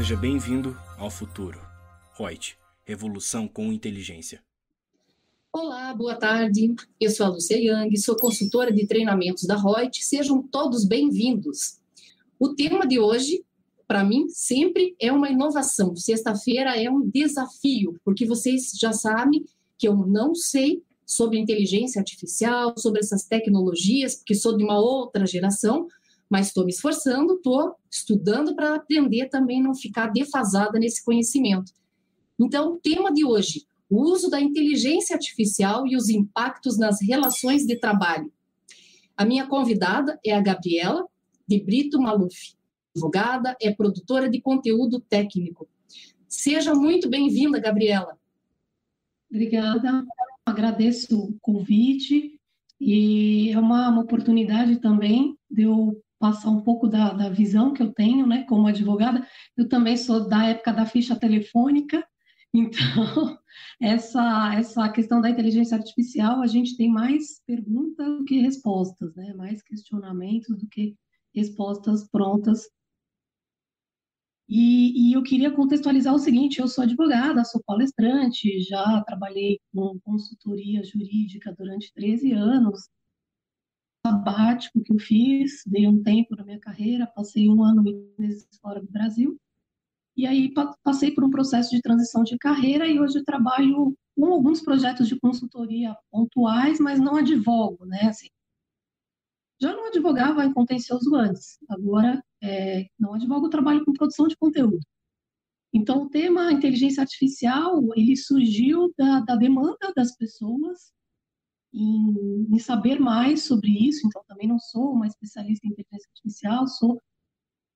Seja bem-vindo ao futuro. Reut, revolução com inteligência. Olá, boa tarde. Eu sou a Lúcia Yang, sou consultora de treinamentos da Reut. Sejam todos bem-vindos. O tema de hoje, para mim, sempre é uma inovação. Sexta-feira é um desafio, porque vocês já sabem que eu não sei sobre inteligência artificial, sobre essas tecnologias, porque sou de uma outra geração, mas estou me esforçando, estou estudando para aprender também não ficar defasada nesse conhecimento. Então, o tema de hoje, o uso da inteligência artificial e os impactos nas relações de trabalho. A minha convidada é a Gabriela de Brito Maluf, advogada, é produtora de conteúdo técnico. Seja muito bem-vinda, Gabriela. Obrigada, agradeço o convite e é uma, uma oportunidade também de eu passar um pouco da, da visão que eu tenho, né, como advogada. Eu também sou da época da ficha telefônica, então essa essa questão da inteligência artificial a gente tem mais perguntas do que respostas, né, mais questionamentos do que respostas prontas. E, e, eu queria contextualizar o seguinte: eu sou advogada, sou palestrante, já trabalhei com consultoria jurídica durante 13 anos, sabático que eu fiz, dei um tempo na minha carreira, passei um ano e meses fora do Brasil, e aí passei por um processo de transição de carreira e hoje trabalho com alguns projetos de consultoria pontuais, mas não advogo, né? Assim, já não advogava em contencioso antes, agora é, não advogo, trabalho com produção de conteúdo. Então, o tema inteligência artificial, ele surgiu da, da demanda das pessoas em, em, saber mais sobre isso, então também não sou uma especialista em inteligência artificial, sou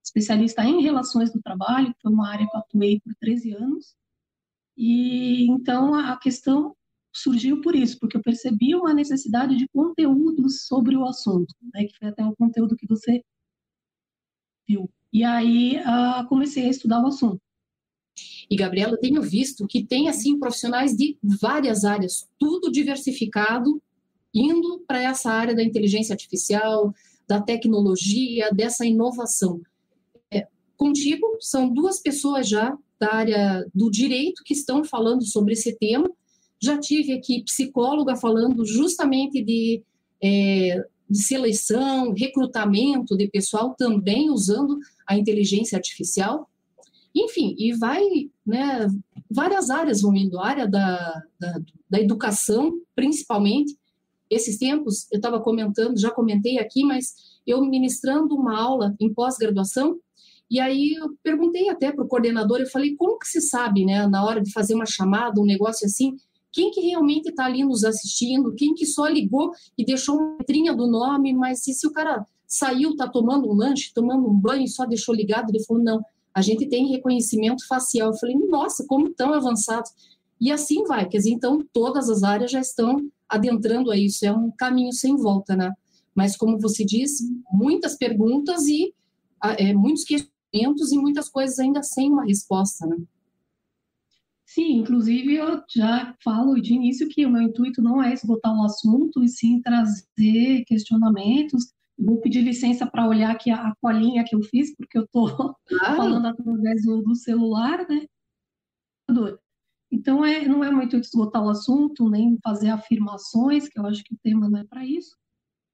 especialista em relações do trabalho, que foi uma área que eu atuei por 13 anos, e então a questão surgiu por isso, porque eu percebi uma necessidade de conteúdos sobre o assunto, né, que foi até o conteúdo que você viu. E aí uh, comecei a estudar o assunto. E, Gabriela, tenho visto que tem, assim, profissionais de várias áreas, tudo diversificado, indo para essa área da inteligência artificial, da tecnologia, dessa inovação. É, contigo, são duas pessoas já da área do direito que estão falando sobre esse tema. Já tive aqui psicóloga falando justamente de, é, de seleção, recrutamento de pessoal, também usando a inteligência artificial. Enfim, e vai, né, várias áreas vão indo, área da, da, da educação, principalmente. Esses tempos, eu estava comentando, já comentei aqui, mas eu ministrando uma aula em pós-graduação, e aí eu perguntei até para o coordenador, eu falei, como que se sabe, né, na hora de fazer uma chamada, um negócio assim, quem que realmente está ali nos assistindo, quem que só ligou e deixou uma letrinha do nome, mas se, se o cara saiu, está tomando um lanche, tomando um banho e só deixou ligado, ele falou, não, a gente tem reconhecimento facial. Eu falei, nossa, como tão avançado. E assim vai, quer dizer, então todas as áreas já estão adentrando a isso, é um caminho sem volta, né? Mas como você diz, muitas perguntas e é, muitos questionamentos e muitas coisas ainda sem uma resposta, né? Sim, inclusive eu já falo de início que o meu intuito não é esgotar o assunto, e sim trazer questionamentos, Vou pedir licença para olhar aqui a, a, colinha que eu fiz, porque eu estou ah. falando através do, do, celular, né? Então, é, não é muito esgotar o assunto, nem fazer afirmações, que eu acho que o tema não é para isso.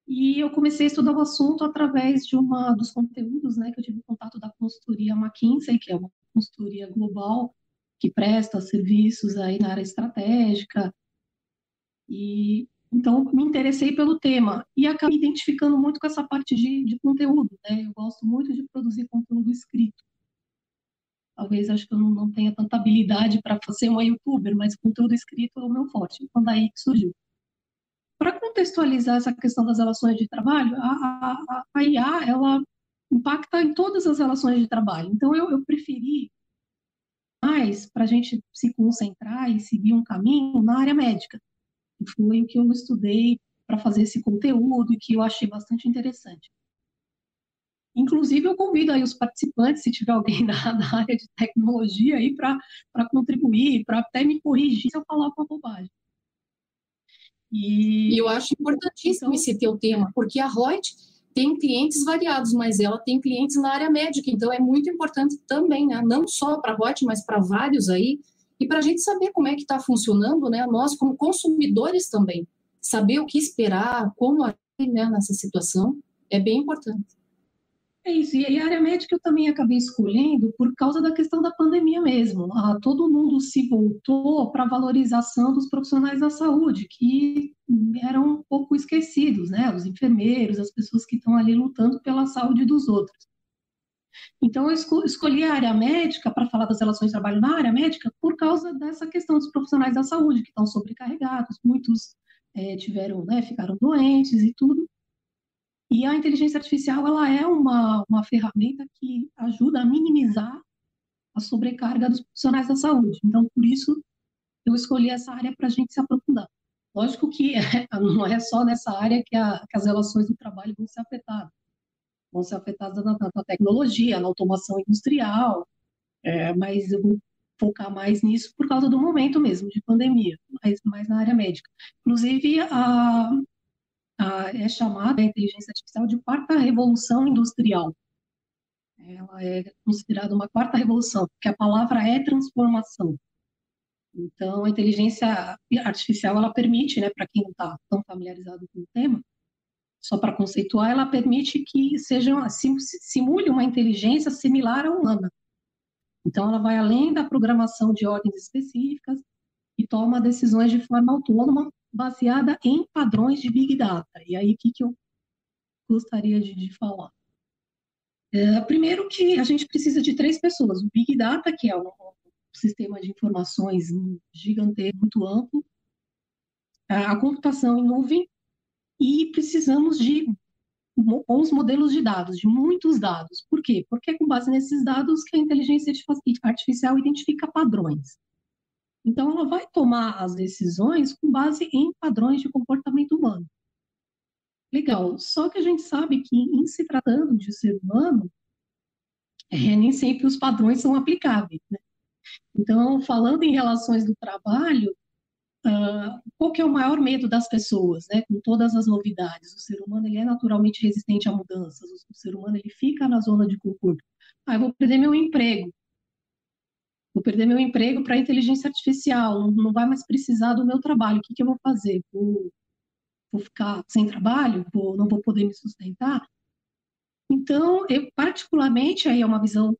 E eu comecei a estudar o assunto através de uma dos conteúdos, né, que eu tive contato da consultoria McKinsey, que é uma consultoria global que presta serviços aí na área estratégica. E então, me interessei pelo tema e acabei identificando muito com essa parte de, de conteúdo, né? Eu gosto muito de produzir conteúdo escrito. Talvez acho que eu não, não tenha tanta habilidade para ser uma youtuber, mas conteúdo escrito é o meu forte. Então, daí que surgiu. Para contextualizar essa questão das relações de trabalho, a, a, a IA, ela impacta em todas as relações de trabalho. Então, eu, eu preferi mais para a gente se concentrar e seguir um caminho na área médica foi o que eu estudei para fazer esse conteúdo e que eu achei bastante interessante. Inclusive, eu convido aí os participantes, se tiver alguém da, da área de tecnologia aí, para contribuir, para até me corrigir se eu falar alguma bobagem. E... eu acho importantíssimo então... esse teu tema, porque a Reut tem clientes variados, mas ela tem clientes na área médica, então é muito importante também, né? Não só para a Hot, mas para vários aí, e para a gente saber como é que está funcionando, né? Nós, como consumidores também, saber o que esperar, como agir né, nessa situação, é bem importante. É isso, e a área médica eu também acabei escolhendo por causa da questão da pandemia mesmo. Ah, todo mundo se voltou para a valorização dos profissionais da saúde, que eram um pouco esquecidos, né? Os enfermeiros, as pessoas que estão ali lutando pela saúde dos outros. Então, eu escolhi a área médica para falar das relações de trabalho na área médica por causa dessa questão dos profissionais da saúde, que estão sobrecarregados, muitos é, tiveram, né, ficaram doentes e tudo. E a inteligência artificial ela é uma, uma ferramenta que ajuda a minimizar a sobrecarga dos profissionais da saúde. Então, por isso, eu escolhi essa área para a gente se aprofundar. Lógico que é, não é só nessa área que, a, que, as relações do trabalho vão ser afetadas. Vão ser afetadas na, na tecnologia, na automação industrial, é, mas eu vou focar mais nisso por causa do momento mesmo de pandemia, mais, mais na área médica. Inclusive, a, é chamada a inteligência artificial de quarta revolução industrial. Ela é considerada uma quarta revolução, porque a palavra é transformação. Então, a inteligência artificial ela permite, né, para quem não está tão familiarizado com o tema, só para conceituar, ela permite que seja simule uma inteligência similar à humana. Então, ela vai além da programação de ordens específicas e toma decisões de forma autônoma baseada em padrões de Big Data. E aí, o que, que eu gostaria de, de falar? É, primeiro que a gente precisa de três pessoas. O Big Data, que é um, sistema de informações gigantesco, muito amplo, a computação em nuvem, e precisamos de bons modelos de dados, de muitos dados. Por quê? Porque é com base nesses dados que a inteligência artificial identifica padrões. Então, ela vai tomar as decisões com base em padrões de comportamento humano. Legal, só que a gente sabe que, em se tratando de ser humano, é, nem sempre os padrões são aplicáveis. Né? Então, falando em relações do trabalho, uh, qual que é o maior medo das pessoas, né? Com todas as novidades, o ser humano ele é naturalmente resistente a mudanças. O ser humano ele fica na zona de conforto. Ah, eu vou perder meu emprego vou perder meu emprego para inteligência artificial, não, vai mais precisar do meu trabalho, o que, que eu vou fazer? Vou, vou ficar sem trabalho? Vou, não vou poder me sustentar? Então, eu, particularmente, aí é uma visão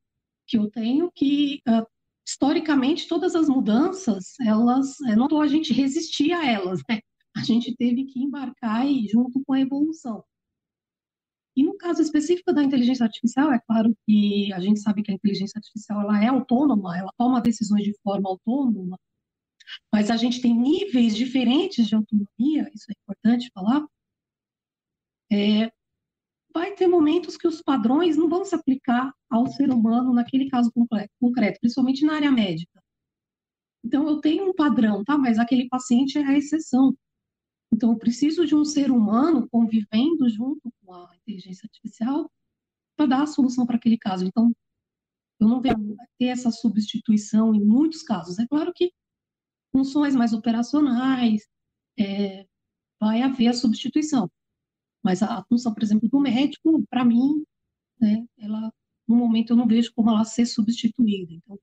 que eu tenho que, uh, historicamente, todas as mudanças, elas, é, não a gente resistir a elas, né? A gente teve que embarcar aí junto com a evolução. E no caso específico da inteligência artificial, é claro que a gente sabe que a inteligência artificial ela é autônoma, ela toma decisões de forma autônoma, mas a gente tem níveis diferentes de autonomia, isso é importante falar. É, vai ter momentos que os padrões não vão se aplicar ao ser humano naquele caso concreto, principalmente na área médica. Então, eu tenho um padrão, tá? Mas aquele paciente é a exceção. Então, eu preciso de um ser humano convivendo junto com a inteligência artificial para dar a solução para aquele caso. Então, eu não vejo ter essa substituição em muitos casos. É claro que funções mais operacionais é, vai haver a substituição, mas a, função, por exemplo, do médico, para mim, né, ela no momento eu não vejo como ela ser substituída. Então,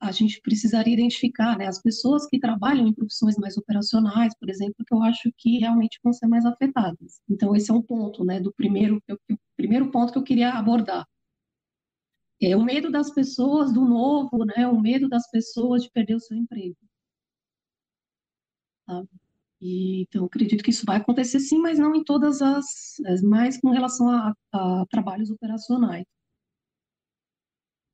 a gente precisaria identificar né, as pessoas que trabalham em profissões mais operacionais, por exemplo, que eu acho que realmente vão ser mais afetadas. Então, esse é um ponto, né, do primeiro, o primeiro ponto que eu queria abordar. É o medo das pessoas do novo, né, o medo das pessoas de perder o seu emprego. Tá? E, então, acredito que isso vai acontecer sim, mas não em todas as, mais com relação a, a trabalhos operacionais.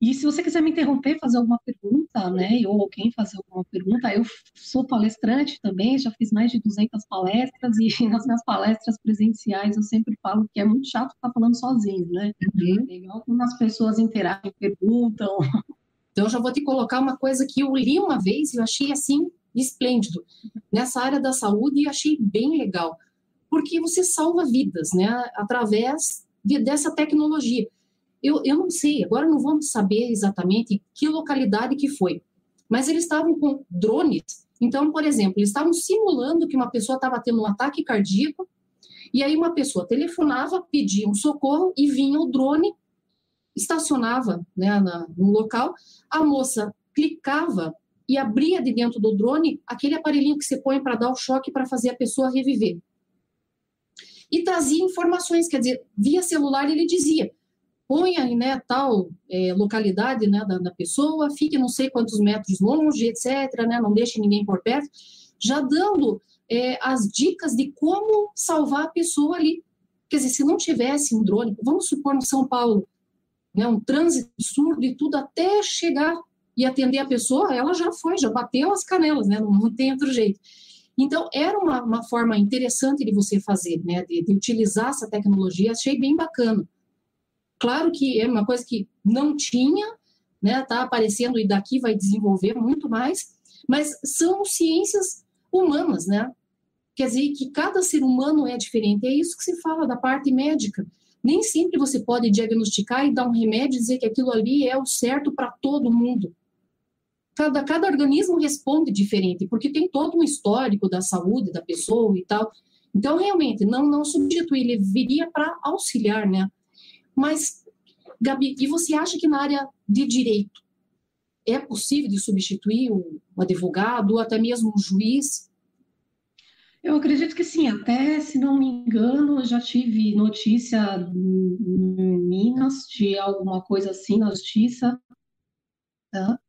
E se você quiser me interromper, fazer alguma pergunta, né, ou alguém fazer alguma pergunta, eu sou palestrante também, já fiz mais de 200 palestras e nas minhas palestras presenciais eu sempre falo que é muito chato estar falando sozinho, né? Uhum. É legal quando as pessoas interagem, perguntam. Então, eu já vou te colocar uma coisa que eu li uma vez e eu achei assim esplêndido nessa área da saúde e achei bem legal, porque você salva vidas, né, através de, dessa tecnologia. Eu, eu não sei, agora não vamos saber exatamente que localidade que foi, mas eles estavam com drones. Então, por exemplo, eles estavam simulando que uma pessoa estava tendo um ataque cardíaco E aí uma pessoa telefonava, pedia um socorro e vinha o drone, estacionava né, na, no local, a moça clicava e abria de dentro do drone aquele aparelhinho que você põe para dar o choque para fazer a pessoa reviver. E trazia informações, quer dizer, via celular ele dizia, ponha né, tal é, localidade né, da, da, pessoa, fique não sei quantos metros longe, etc., né, não deixe ninguém por perto, já dando é, as dicas de como salvar a pessoa ali. Quer dizer, se não tivesse um drone, vamos supor no São Paulo, né, um trânsito surdo e tudo, até chegar e atender a pessoa, ela já foi, já bateu as canelas, né, não tem outro jeito. Então, era uma, uma forma interessante de você fazer, né, de, de utilizar essa tecnologia, achei bem bacana. Claro que é uma coisa que não tinha, né? Está aparecendo e daqui vai desenvolver muito mais, mas são ciências humanas, né? Quer dizer que cada ser humano é diferente. É isso que se fala da parte médica. Nem sempre você pode diagnosticar e dar um remédio e dizer que aquilo ali é o certo para todo mundo. Cada, cada organismo responde diferente, porque tem todo um histórico da saúde da pessoa e tal. Então, realmente, não, não substituir, ele viria para auxiliar, né? Mas, Gabi, e você acha que na área de direito é possível de substituir um advogado ou até mesmo um juiz? Eu acredito que sim, até se não me engano, já tive notícia em Minas de alguma coisa assim na justiça. Tá?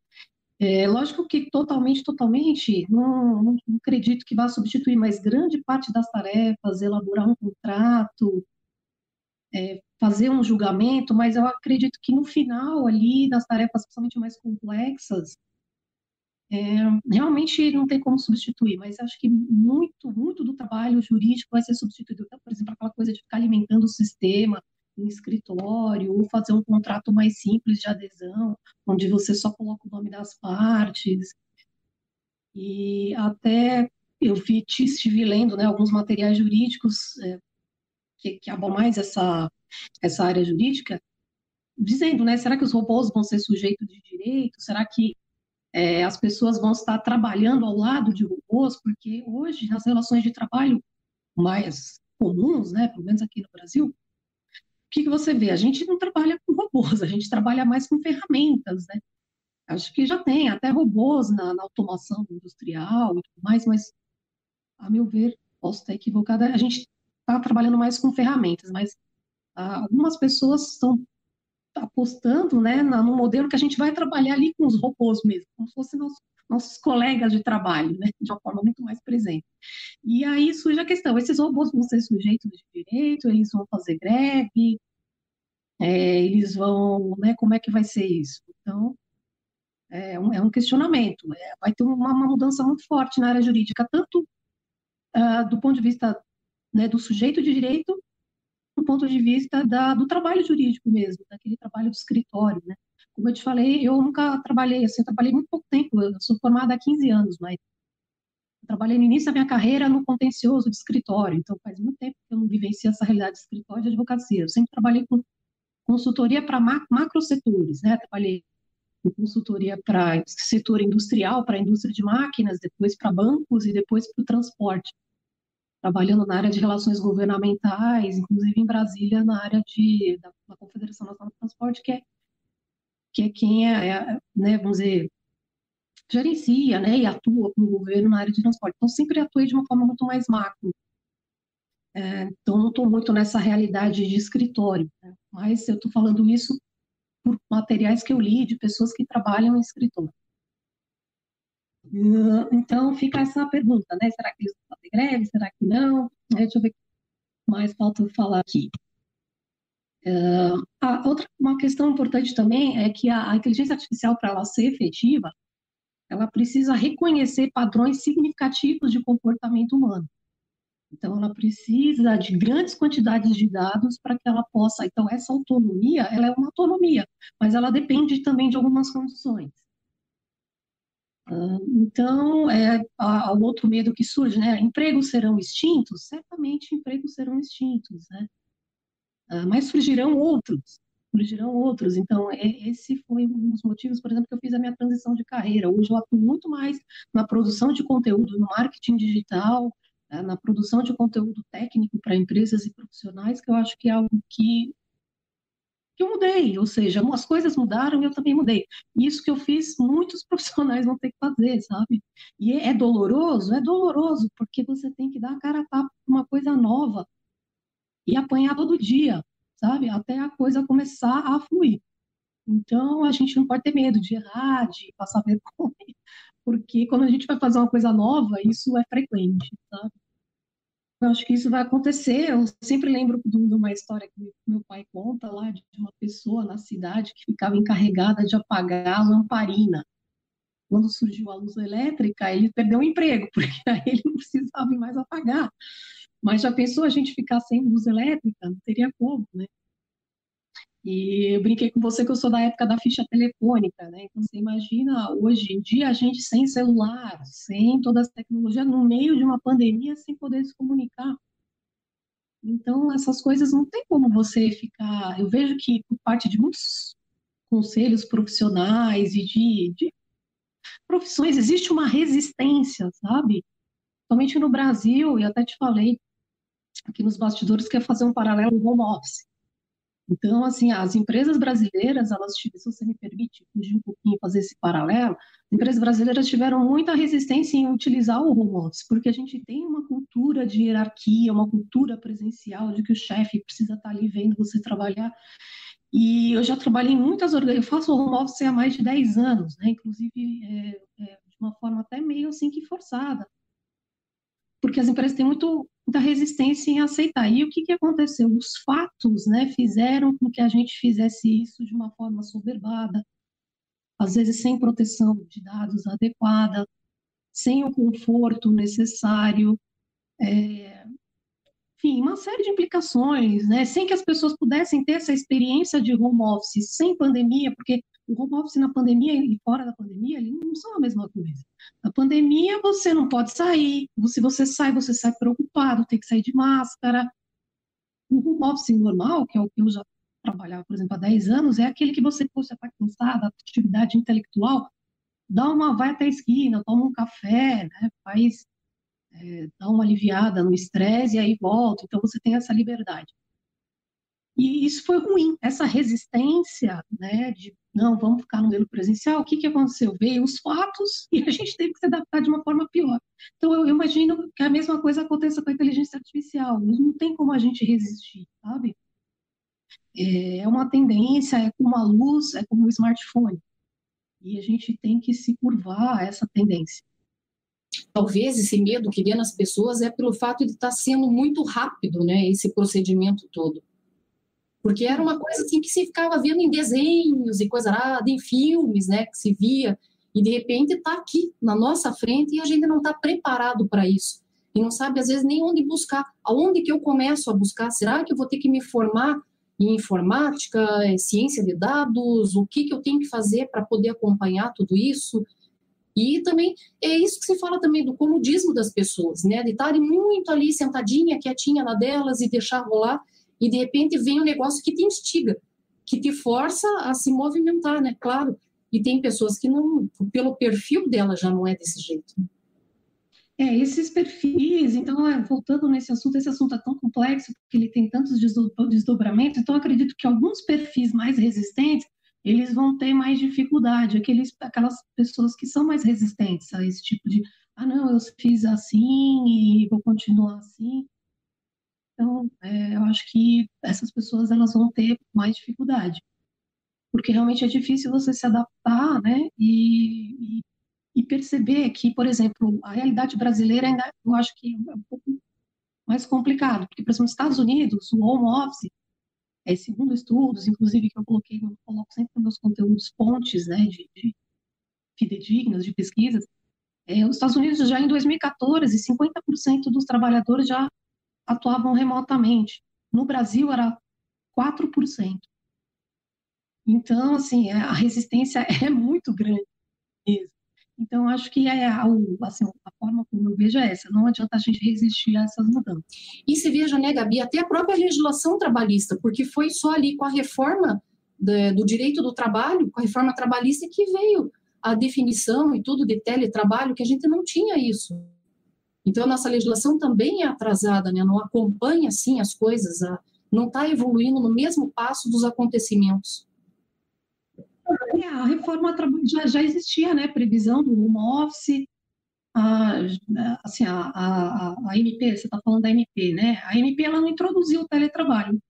É, lógico que totalmente, totalmente, não, não, não acredito que vá substituir, mas grande parte das tarefas, elaborar um contrato, é, fazer um julgamento, mas eu acredito que no final ali, das tarefas principalmente mais complexas, é, realmente não tem como substituir, mas acho que muito, muito do trabalho jurídico vai ser substituído. Então, por exemplo, aquela coisa de ficar alimentando o sistema em escritório, ou fazer um contrato mais simples de adesão, onde você só coloca o nome das partes. E até eu vi, estive lendo né, alguns materiais jurídicos é, que, que abram mais essa, essa área jurídica, dizendo, né, será que os robôs vão ser sujeitos de direito? Será que é, as pessoas vão estar trabalhando ao lado de robôs? Porque hoje, nas relações de trabalho mais comuns, né, pelo menos aqui no Brasil, que, que você vê? A gente não trabalha com robôs, a gente trabalha mais com ferramentas, né? Acho que já tem até robôs na, na automação industrial e tudo mais, mas, a meu ver, posso estar equivocada, a gente está trabalhando mais com ferramentas, mas ah, algumas pessoas estão apostando né, no modelo que a gente vai trabalhar ali com os robôs mesmo, como se fossem nossos, nossos colegas de trabalho, né, de uma forma muito mais presente. E aí surge a questão: esses robôs vão ser sujeitos de direito, eles vão fazer greve, é, eles vão. Né, como é que vai ser isso? Então, é um, é um questionamento. É, vai ter uma, uma, mudança muito forte na área jurídica, tanto uh, do ponto de vista né, do sujeito de direito do ponto de vista da, do trabalho jurídico mesmo, daquele trabalho de escritório, né? Como eu te falei, eu nunca trabalhei, assim, eu trabalhei muito pouco tempo, eu sou formada há 15 anos, mas trabalhei no início da minha carreira no contencioso de escritório, então faz muito tempo que eu não vivencio essa realidade de escritório de advocacia. Eu sempre trabalhei com consultoria para macro setores, né? Trabalhei com consultoria para setor industrial, para indústria de máquinas, depois para bancos e depois para o transporte trabalhando na área de relações governamentais, inclusive em Brasília, na área de, da, da Confederação Nacional do Transporte, que é, que é quem é, é, né, vamos dizer, gerencia né, e atua com o governo na área de transporte. Então, sempre atuei de uma forma muito mais macro. É, então, não estou muito nessa realidade de escritório, né, mas eu estou falando isso por materiais que eu li de pessoas que trabalham em escritório. Então, fica essa pergunta, né? Será que eles vão fazer greve? Será que não? Deixa eu ver o que mais falta falar aqui. Uh, a outra uma questão importante também é que a, a inteligência artificial, para ela ser efetiva, ela precisa reconhecer padrões significativos de comportamento humano. Então, ela precisa de grandes quantidades de dados para que ela possa. Então, essa autonomia, ela é uma autonomia, mas ela depende também de algumas condições. Então, é, o outro medo que surge, né? Empregos serão extintos? Certamente empregos serão extintos, né? Ah, mas surgirão outros, surgirão outros. Então, esse foi um dos motivos, por exemplo, que eu fiz a minha transição de carreira. Hoje eu atuo muito mais na produção de conteúdo, no marketing digital, né, na produção de conteúdo técnico para empresas e profissionais, que eu acho que é algo que, que eu mudei, ou seja, as coisas mudaram e eu também mudei. Isso que eu fiz, muitos profissionais vão ter que fazer, sabe? E é, é doloroso? É doloroso, porque você tem que dar a cara a tapa para uma coisa nova e apanhar todo dia, sabe? Até a coisa começar a fluir. Então, a gente não pode ter medo de errar, de passar vergonha, porque quando a gente vai fazer uma coisa nova, isso é frequente, sabe? Eu acho que isso vai acontecer. Eu sempre lembro de uma história que meu pai conta lá de uma pessoa na cidade que ficava encarregada de apagar a lamparina. Quando surgiu a luz elétrica, ele perdeu o emprego, porque aí ele não precisava mais apagar. Mas já pensou a gente ficar sem luz elétrica? Não teria como, né? E eu brinquei com você que eu sou da época da ficha telefônica, né? Então você imagina hoje em dia a gente sem celular, sem toda essa tecnologia, no meio de uma pandemia, sem poder se comunicar. Então essas coisas não tem como você ficar. Eu vejo que por parte de muitos conselhos profissionais e de, de profissões existe uma resistência, sabe? Somente no Brasil, e até te falei aqui nos bastidores, que é fazer um paralelo home office. Então, assim, as empresas brasileiras, elas, se você me permite fugir um pouquinho fazer esse paralelo, as empresas brasileiras tiveram muita resistência em utilizar o home office, porque a gente tem uma cultura de hierarquia, uma cultura presencial, de que o chefe precisa estar ali vendo você trabalhar. E eu já trabalhei em muitas organizações, eu faço home office há mais de 10 anos, né? inclusive é, é, de uma forma até meio assim que forçada, porque as empresas têm muito da resistência em aceitar. E o que, que aconteceu? Os fatos né, fizeram com que a gente fizesse isso de uma forma soberbada, às vezes sem proteção de dados adequada, sem o conforto necessário, é, enfim, uma série de implicações, né? sem que as pessoas pudessem ter essa experiência de home office sem pandemia, porque o home office na pandemia e fora da pandemia, eles não são a mesma coisa. Na pandemia, você não pode sair, se você sai, você sai preocupado, tem que sair de máscara. O home office normal, que é o que eu já trabalhava, por exemplo, há 10 anos, é aquele que você, poxa, está cansado, atividade intelectual, dá uma, vai até a esquina, toma um café, né, faz, é, dá uma aliviada no estresse e aí volta. Então, você tem essa liberdade. E isso foi ruim, essa resistência, né, de não, vamos ficar no modelo presencial. O que, que aconteceu? Veio os fatos e a gente teve que se adaptar de uma forma pior. Então, eu imagino que a mesma coisa aconteça com a inteligência artificial. Não tem como a gente resistir, sabe? É uma tendência, é como a luz, é como o smartphone. E a gente tem que se curvar a essa tendência. Talvez esse medo que vê nas pessoas é pelo fato de estar sendo muito rápido, né, esse procedimento todo. Porque era uma coisa assim que se ficava vendo em desenhos e coisa nada, em filmes, né, que se via, e de repente está aqui na nossa frente e a gente não está preparado para isso. E não sabe, às vezes, nem onde buscar. Aonde que eu começo a buscar? Será que eu vou ter que me formar em informática, em ciência de dados? O que, que eu tenho que fazer para poder acompanhar tudo isso? E também é isso que se fala também do comodismo das pessoas, né? De estarem muito ali sentadinha, quietinha na delas e deixar rolar e de repente vem um negócio que te instiga, que te força a se movimentar, né? Claro. E tem pessoas que não, pelo perfil dela já não é desse jeito. É, esses perfis, então, é, voltando nesse assunto, esse assunto é tão complexo, porque ele tem tantos desdobramentos, então acredito que alguns perfis mais resistentes, eles vão ter mais dificuldade, aqueles, aquelas pessoas que são mais resistentes a esse tipo de, ah, não, eu fiz assim e vou continuar assim, então, é, eu acho que essas pessoas elas vão ter mais dificuldade, porque realmente é difícil você se adaptar, né? E, e, e perceber que, por exemplo, a realidade brasileira ainda eu acho que é um pouco mais complicado, porque, por exemplo, nos Estados Unidos, o home office, é, segundo estudos, inclusive que eu coloquei, eu coloco sempre nos meus conteúdos pontes, né, de, de fidedignas, de pesquisas, é, os Estados Unidos já em 2014, 50% dos trabalhadores já atuavam remotamente. No Brasil era 4%. Então, assim, é, a resistência é muito grande mesmo. Então, acho que é a, assim, a forma como eu vejo é essa. Não adianta a gente resistir a essas mudanças. E se veja, né, Gabi, até a própria legislação trabalhista, porque foi só ali com a reforma do, do direito do trabalho, com a reforma trabalhista, que veio a definição e tudo de teletrabalho, que a gente não tinha isso. Então, a nossa legislação também é atrasada, né? não acompanha, assim, as coisas, não está evoluindo no mesmo passo dos acontecimentos. É, a reforma já, já existia, né? Previsão do home office, a, assim, a, a, a MP, você está falando da MP, né? A MP ela não introduziu o teletrabalho.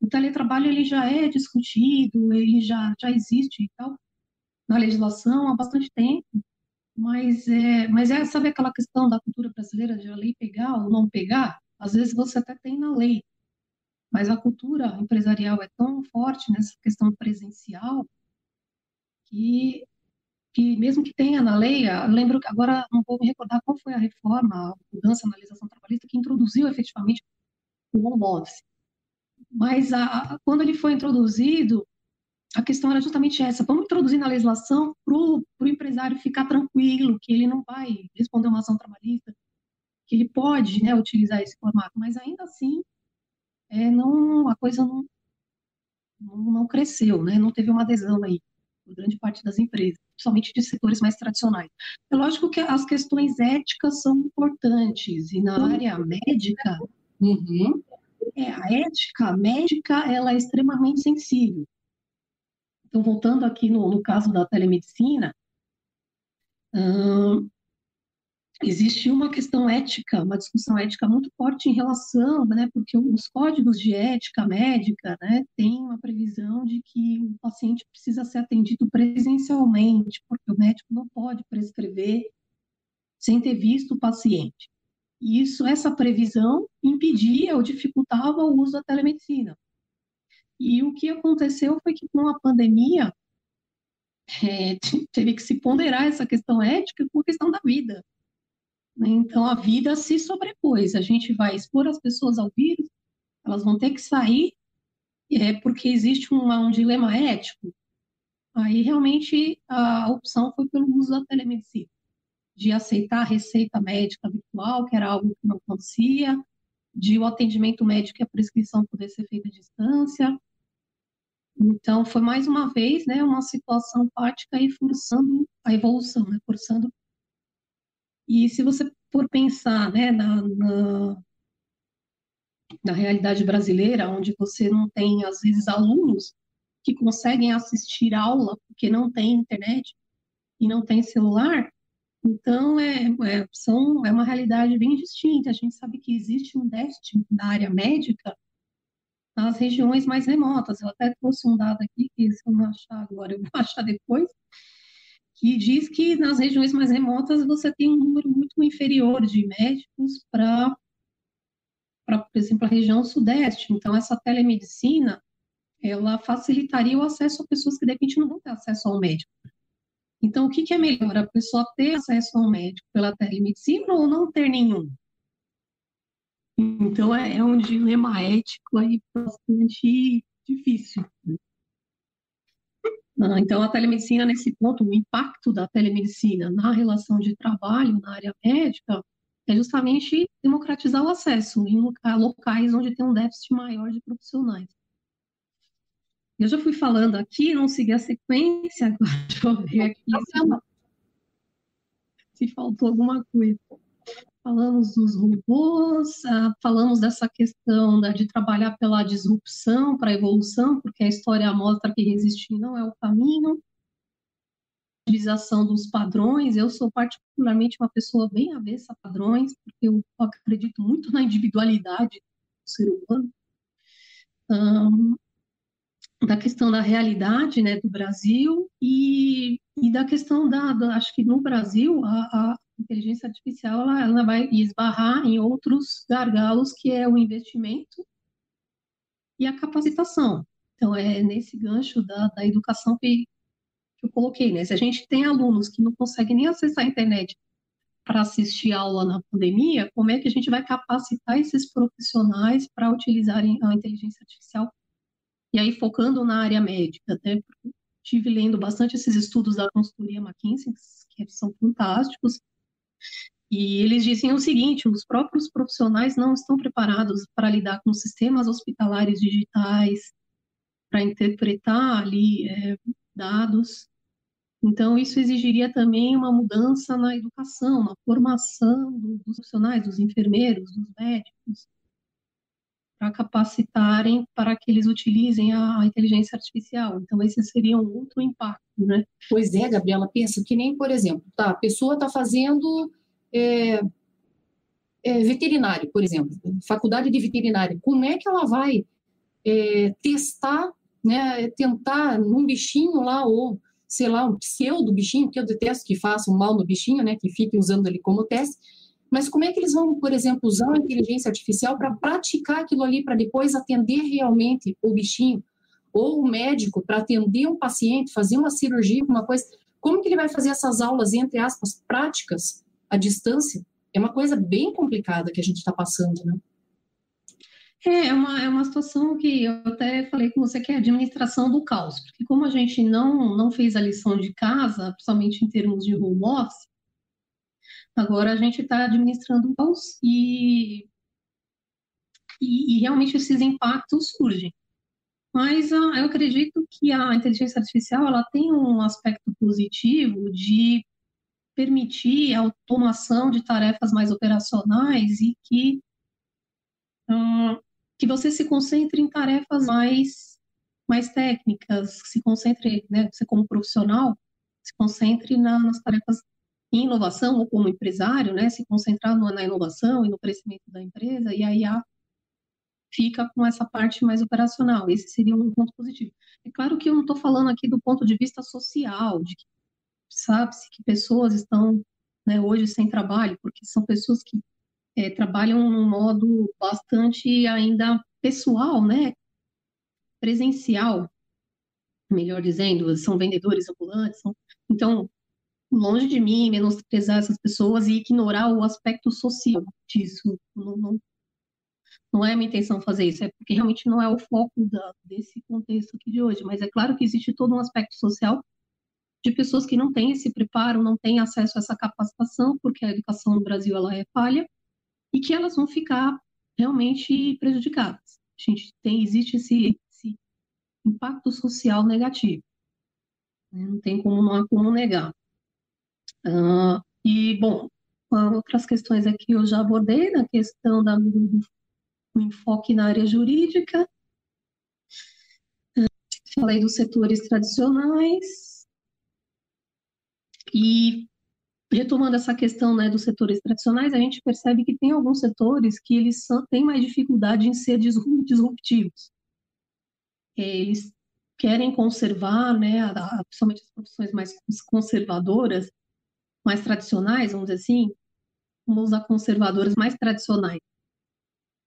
O teletrabalho ele já é discutido, ele já, já existe na legislação há bastante tempo, mas é, mas é sabe aquela questão da cultura brasileira de a lei pegar ou não pegar? Às vezes você até tem na lei, mas a cultura empresarial é tão forte nessa questão presencial que que mesmo que tenha na lei, eu lembro que agora não vou me recordar qual foi a reforma, a mudança na legislação trabalhista que introduziu efetivamente o home office. Mas a, quando ele foi introduzido, a questão era justamente essa: vamos introduzir na legislação para o empresário ficar tranquilo, que ele não vai responder uma ação trabalhista, que ele pode né, utilizar esse formato, mas ainda assim, é, não, a coisa não, não, não cresceu, né, não teve uma adesão aí por grande parte das empresas, principalmente de setores mais tradicionais. É lógico que as questões éticas são importantes, e na área médica, uhum, é, a ética médica ela é extremamente sensível. Então, voltando aqui no, no caso da telemedicina, hum, existe uma questão ética, uma discussão ética muito forte em relação, né, porque os códigos de ética médica, né, tem uma previsão de que o paciente precisa ser atendido presencialmente, porque o médico não pode prescrever sem ter visto o paciente. E isso, essa previsão impedia ou dificultava o uso da telemedicina. E o que aconteceu foi que com a pandemia é, teve que se ponderar essa questão ética com a questão da vida. Né? Então a vida se sobrepôs. A gente vai expor as pessoas ao vírus, elas vão ter que sair é, porque existe um, dilema ético. Aí realmente a opção foi pelo uso da telemedicina, de aceitar a receita médica virtual, que era algo que não acontecia, de o atendimento médico e a prescrição poder ser feita à distância, então, foi mais uma vez né, uma situação prática e forçando a evolução, né, forçando. E se você for pensar né, na, na, na realidade brasileira, onde você não tem, às vezes, alunos que conseguem assistir aula porque não tem internet e não tem celular, então é, é, são, é uma realidade bem distinta. A gente sabe que existe um déficit na área médica nas regiões mais remotas. Eu até trouxe um dado aqui, que se eu não achar agora, eu vou achar depois, que diz que nas regiões mais remotas você tem um número muito inferior de médicos para, por exemplo, a região sudeste. Então, essa telemedicina, ela facilitaria o acesso a pessoas que, de repente, não vão ter acesso ao médico. Então, o que, que é melhor? A pessoa ter acesso ao médico pela telemedicina ou não ter nenhum? Então é, é um dilema ético aí bastante difícil. Né? Ah, então a telemedicina nesse ponto, o impacto da telemedicina na relação de trabalho na área médica é justamente democratizar o acesso em locais onde tem um déficit maior de profissionais. Eu já fui falando aqui, não segui a sequência, agora deixa eu ver aqui se, se faltou alguma coisa falamos dos robôs, uh, falamos dessa questão de trabalhar pela disrupção para a evolução, porque a história mostra que resistir não é o caminho. Utilização dos padrões, eu sou particularmente uma pessoa bem avessa a padrões, porque eu acredito muito na individualidade do ser humano. Um, da questão da realidade né, do Brasil e, e da questão da, da, acho que no Brasil a, a inteligência artificial ela, ela vai esbarrar em outros gargalos, que é o investimento e a capacitação. Então, é nesse gancho da, da educação que, que eu coloquei, né? Se a gente tem alunos que não conseguem nem acessar a internet para assistir aula na pandemia, como é que a gente vai capacitar esses profissionais para utilizarem a inteligência artificial? E aí, focando na área médica, né? Estive lendo bastante esses estudos da consultoria McKinsey, que são fantásticos, e eles dizem o seguinte: os próprios profissionais não estão preparados para lidar com sistemas hospitalares digitais, para interpretar ali é, dados. Então, isso exigiria também uma mudança na educação, na formação dos profissionais, dos enfermeiros, dos médicos, para capacitarem para que eles utilizem a inteligência artificial. Então, esse seria um outro impacto, né? Pois é, Gabriela, pensa que nem, por exemplo, tá, a pessoa está fazendo é, é, veterinário, por exemplo, faculdade de veterinário, como é que ela vai é, testar, né, tentar num bichinho lá, ou sei lá, um pseudo bichinho, que eu detesto que façam mal no bichinho, né, que fiquem usando ele como teste, mas como é que eles vão, por exemplo, usar a inteligência artificial para praticar aquilo ali, para depois atender realmente o bichinho? Ou o médico para atender um paciente, fazer uma cirurgia, uma coisa. Como que ele vai fazer essas aulas, entre aspas, práticas, à distância? É uma coisa bem complicada que a gente está passando, né? É, é uma, é uma situação que eu até falei com você que é a administração do caos, porque como a gente não, não fez a lição de casa, principalmente em termos de home office, Agora a gente está administrando caos e, e, e, realmente esses impactos surgem. Mas uh, eu acredito que a inteligência artificial ela tem um aspecto positivo de permitir a automação de tarefas mais operacionais e que, uh, que você se concentre em tarefas mais, mais técnicas, se concentre, né, você como profissional, se concentre na, nas tarefas em inovação ou como empresário, né, se concentrar na inovação e no crescimento da empresa, e aí a fica com essa parte mais operacional. Esse seria um ponto positivo. É claro que eu não estou falando aqui do ponto de vista social, de que sabe-se que pessoas estão né, hoje sem trabalho, porque são pessoas que é, trabalham num modo bastante ainda pessoal, né, presencial, melhor dizendo, são vendedores ambulantes, são, então longe de mim menosprezar essas pessoas e ignorar o aspecto social disso. Não, não, não é minha intenção fazer isso, é porque realmente não é o foco da, desse contexto aqui de hoje. Mas é claro que existe todo um aspecto social de pessoas que não têm esse preparo, não têm acesso a essa capacitação, porque a educação no Brasil ela é falha, e que elas vão ficar realmente prejudicadas. A gente tem, existe esse, esse impacto social negativo. Né? Não tem como, não como negar. Uh, e, bom, outras questões aqui eu já abordei, na questão da, do, do enfoque na área jurídica. Uh, falei dos setores tradicionais. E, retomando essa questão né, dos setores tradicionais, a gente percebe que tem alguns setores que eles são, têm mais dificuldade em ser disruptivos. Eles querem conservar, né, principalmente as profissões mais conservadoras, mais tradicionais, vamos dizer assim, vamos usar conservadores mais tradicionais.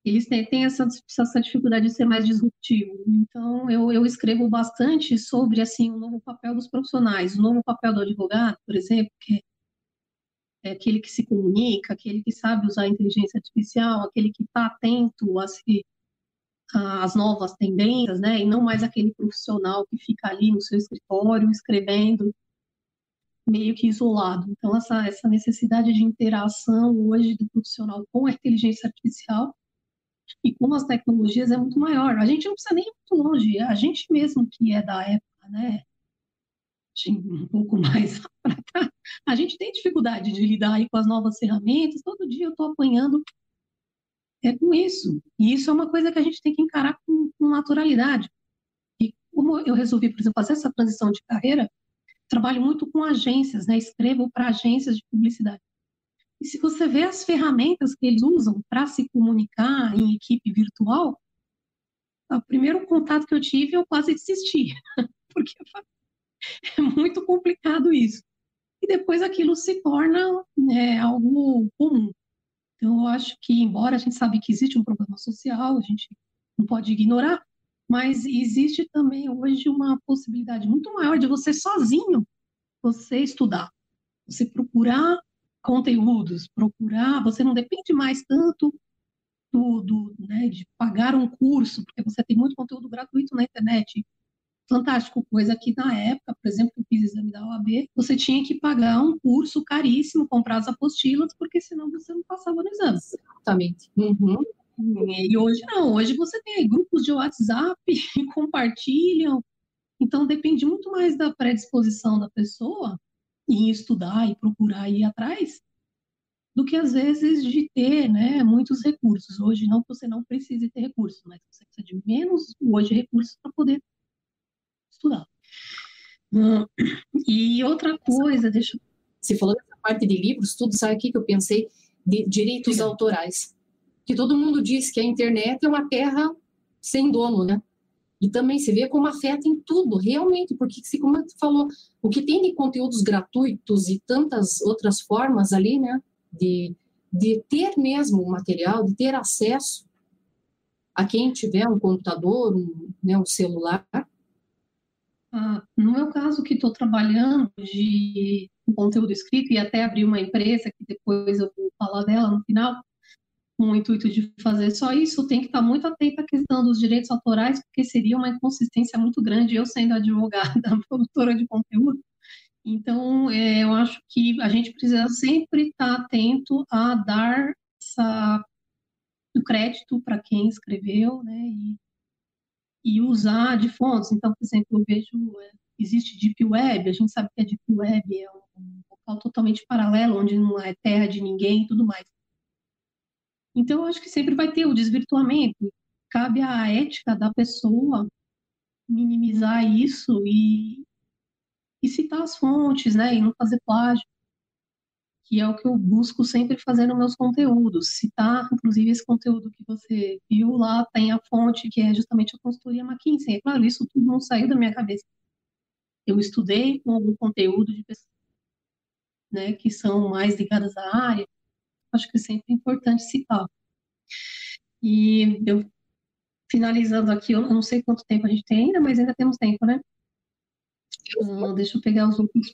Eles têm, têm essa, essa dificuldade de ser mais disruptivo. Então, eu, eu escrevo bastante sobre assim o novo papel dos profissionais, o novo papel do advogado, por exemplo, que é aquele que se comunica, aquele que sabe usar a inteligência artificial, aquele que está atento às, às novas tendências, né? E não mais aquele profissional que fica ali no seu escritório escrevendo meio que isolado. Então, essa, essa necessidade de interação hoje do profissional com a inteligência artificial e com as tecnologias é muito maior. A gente não precisa nem ir muito longe, a gente mesmo que é da época, né? Um pouco mais para cá, a gente tem dificuldade de lidar com as novas ferramentas. Todo dia eu estou apanhando é com isso. E isso é uma coisa que a gente tem que encarar com, com naturalidade. E como eu resolvi, por exemplo, fazer essa transição de carreira, trabalho muito com agências, né? Escrevo para agências de publicidade. E se você vê as ferramentas que eles usam para se comunicar em equipe virtual, o primeiro contato que eu tive, eu quase desisti, porque é muito complicado isso. E depois aquilo se torna é, algo comum. Então, eu acho que, embora a gente sabe que existe um problema social, a gente não pode ignorar, mas existe também hoje uma possibilidade muito maior de você sozinho você estudar, você procurar conteúdos, procurar, você não depende mais tanto do, do né, de pagar um curso, porque você tem muito conteúdo gratuito na internet. Fantástico, coisa que na época, por exemplo, que eu fiz exame da OAB, você tinha que pagar um curso caríssimo, comprar as apostilas, porque senão você não passava no exame. Exatamente. Uhum. E hoje não, hoje você tem grupos de WhatsApp que compartilham, Então, depende muito mais da predisposição da pessoa em estudar e procurar ir atrás, do que às vezes de ter né, muitos recursos. Hoje não você não precise ter recursos, mas você precisa de menos hoje recursos para poder estudar. Hum, e outra coisa, deixa Você falou dessa parte de livros, tudo, sabe o que eu pensei? De direitos autorais. Que todo mundo diz que a internet é uma terra sem dono, né? E também se vê como afeta em tudo, realmente, porque, como você falou, o que tem de conteúdos gratuitos e tantas outras formas ali, né, de, de ter mesmo o material, de ter acesso a quem tiver um computador, um, né, um celular. Ah, no meu caso, que estou trabalhando de conteúdo escrito e até abri uma empresa, que depois eu vou falar dela no final, com o intuito de fazer só isso, tem que estar muito atento à questão dos direitos autorais, porque seria uma inconsistência muito grande, eu sendo advogada, produtora de conteúdo. Então, é, eu acho que a gente precisa sempre estar atento a dar essa, o crédito para quem escreveu, né, e, e usar de fontes. Então, por exemplo, eu vejo, é, existe Deep Web, a gente sabe que a Deep Web é um local totalmente paralelo, onde não é terra de ninguém e tudo mais. Então, eu acho que sempre vai ter o desvirtuamento. Cabe à ética da pessoa minimizar isso e, e citar as fontes, né? E não fazer plágio, que é o que eu busco sempre fazer nos meus conteúdos. Citar, inclusive, esse conteúdo que você viu lá, tem a fonte, que é justamente a consultoria McKinsey. É claro, isso tudo não saiu da minha cabeça. Eu estudei com algum conteúdo de pessoas né, que são mais ligadas à área, acho que é sempre importante citar. E eu, finalizando aqui, eu não sei quanto tempo a gente tem ainda, mas ainda temos tempo, né? Uh, deixa eu pegar os outros.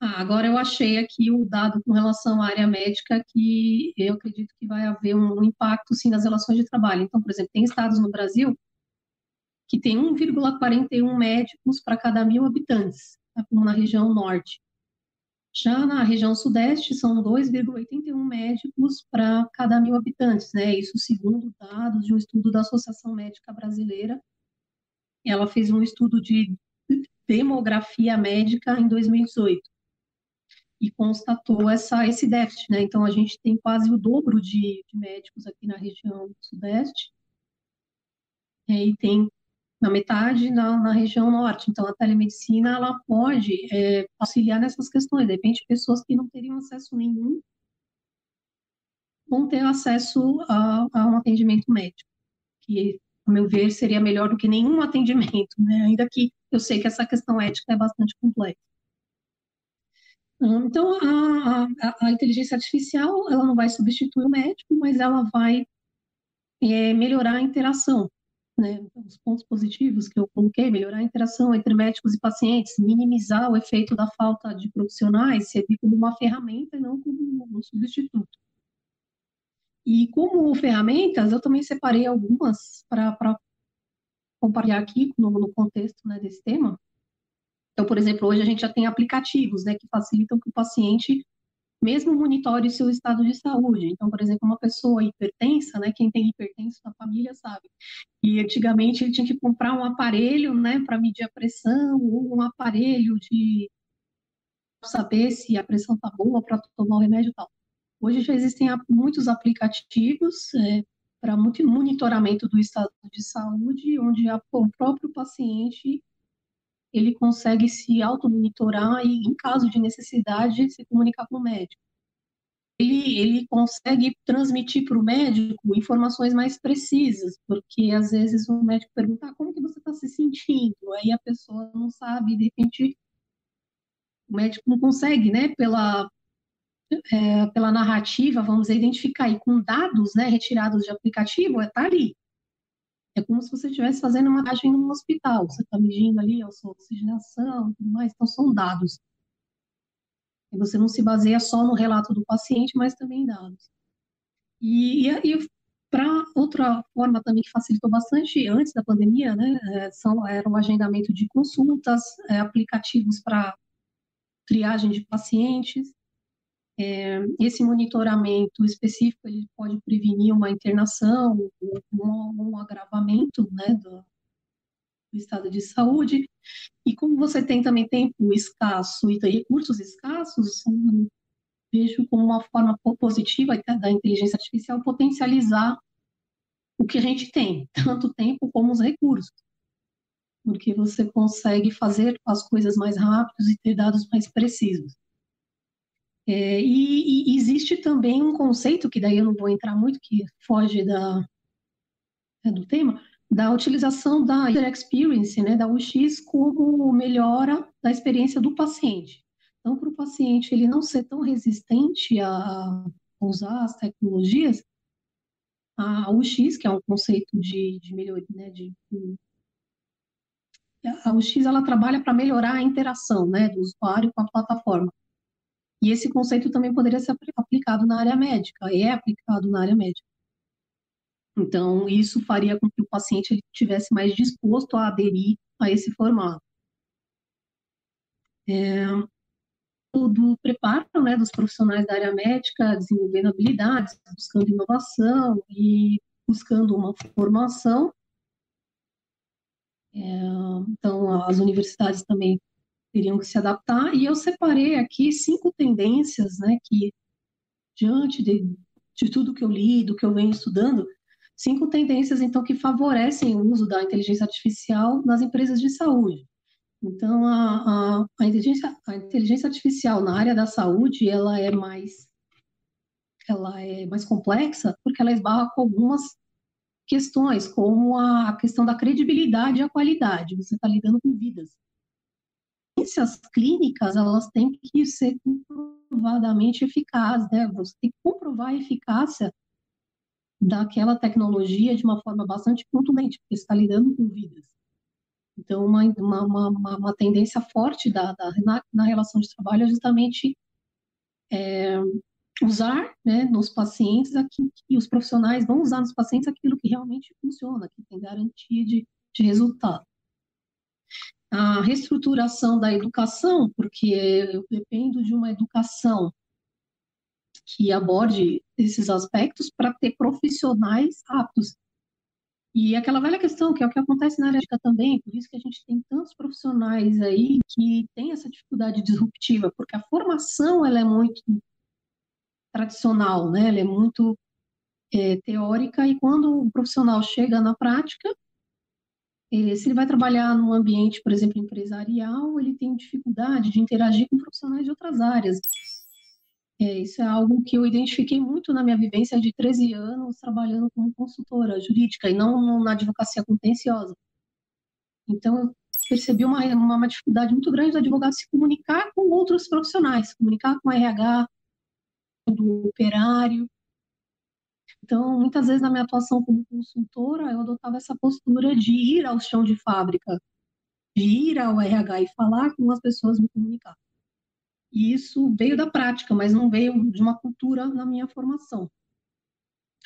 Ah, agora eu achei aqui o dado com relação à área médica que eu acredito que vai haver um impacto sim nas relações de trabalho. Então, por exemplo, tem estados no Brasil que tem 1,41 médicos para cada mil habitantes, tá? como na região norte. Já na região sudeste, são 2,81 médicos para cada mil habitantes, né? Isso segundo dados de um estudo da Associação Médica Brasileira. Ela fez um estudo de demografia médica em 2018 e constatou essa, esse déficit, né? Então, a gente tem quase o dobro de, de médicos aqui na região sudeste é, e tem na metade na, na, região norte. Então, a telemedicina ela pode é, auxiliar nessas questões. De repente, pessoas que não teriam acesso nenhum vão ter acesso a, a um atendimento médico, que, a meu ver, seria melhor do que nenhum atendimento, né? ainda que eu sei que essa questão ética é bastante complexa. Então, a, a, a inteligência artificial, ela não vai substituir o médico, mas ela vai é, melhorar a interação né, os pontos positivos que eu coloquei, melhorar a interação entre médicos e pacientes, minimizar o efeito da falta de profissionais, servir como uma ferramenta e não como um substituto. E como ferramentas, eu também separei algumas para compartilhar aqui no, no contexto né, desse tema. Então, por exemplo, hoje a gente já tem aplicativos né, que facilitam que o paciente mesmo monitore seu estado de saúde. Então, por exemplo, uma pessoa hipertensa, né, quem tem hipertenso na família sabe, e antigamente ele tinha que comprar um aparelho, né, para medir a pressão, ou um aparelho de saber se a pressão está boa para tomar o remédio e tal. Hoje já existem muitos aplicativos é, para monitoramento do estado de saúde, onde a, o próprio paciente ele consegue se auto-monitorar e, em caso de necessidade, se comunicar com o médico. Ele, ele consegue transmitir para o médico informações mais precisas, porque às vezes o médico pergunta ah, como que você está se sentindo, aí a pessoa não sabe, de repente o médico não consegue, né, pela, é, pela narrativa, vamos dizer, identificar, e com dados né, retirados de aplicativo, está ali. É como se você estivesse fazendo uma viagem num hospital. Você está medindo ali a sua oxigenação tudo mais. Então, são dados. E você não se baseia só no relato do paciente, mas também em dados. E, e para outra forma também que facilitou bastante antes da pandemia, né, é, são, era o agendamento de consultas, é, aplicativos para triagem de pacientes, é, esse monitoramento específico ele pode prevenir uma internação, um, um agravamento né, do, do estado de saúde. E como você tem também tempo escasso e recursos escassos, vejo como uma forma positiva da inteligência artificial potencializar o que a gente tem, tanto tempo como os recursos. Porque você consegue fazer as coisas mais rápidos e ter dados mais precisos. É, e, e, existe também um conceito, que daí eu não vou entrar muito, que foge da, é, do tema, da utilização da user experience, né, da UX, como melhora da experiência do paciente. Então, para o paciente ele não ser tão resistente a usar as tecnologias, a UX, que é um conceito de, de melhoria, né, de, de, a UX ela trabalha para melhorar a interação né, do usuário com a plataforma. E esse conceito também poderia ser aplicado na área médica, é aplicado na área médica. Então, isso faria com que o paciente ele tivesse mais disposto a aderir a esse formato. É, do preparo né, dos profissionais da área médica, desenvolvendo habilidades, buscando inovação e buscando uma formação. É, então, as universidades também teriam que se adaptar. E eu separei aqui cinco tendências, né, que diante de, de tudo que eu li, do que eu venho estudando, cinco tendências então que favorecem o uso da inteligência artificial nas empresas de saúde. Então, a, a, a, inteligência, a inteligência artificial na área da saúde, ela é mais ela é mais complexa porque ela esbarra com algumas questões, como a, questão da credibilidade e a qualidade. Você está lidando com vidas evidências clínicas elas têm que ser comprovadamente eficazes, né? Você tem que comprovar a eficácia daquela tecnologia de uma forma bastante contundente, porque está lidando com vidas. Então, uma, uma, uma, uma tendência forte da, da na, na, relação de trabalho é justamente é, usar né, nos pacientes aquilo que os profissionais vão usar nos pacientes aquilo que realmente funciona, que tem garantia de, de resultado a reestruturação da educação, porque eu dependo de uma educação que aborde esses aspectos para ter profissionais aptos. E aquela velha questão, que é o que acontece na área também, por isso que a gente tem tantos profissionais aí que têm essa dificuldade disruptiva, porque a formação ela é muito tradicional, né? ela é muito é, teórica, e quando o profissional chega na prática, se ele vai trabalhar num ambiente, por exemplo, empresarial, ele tem dificuldade de interagir com profissionais de outras áreas. É, isso é algo que eu identifiquei muito na minha vivência de 13 anos trabalhando como consultora jurídica e não na advocacia contenciosa. Então, eu percebi uma, uma dificuldade muito grande do advogado se comunicar com outros profissionais, comunicar com o RH, do operário, então, muitas vezes na minha atuação como consultora, eu adotava essa postura de ir ao chão de fábrica, de ir ao RH e falar com as pessoas, me comunicar. E isso veio da prática, mas não veio de uma cultura na minha formação.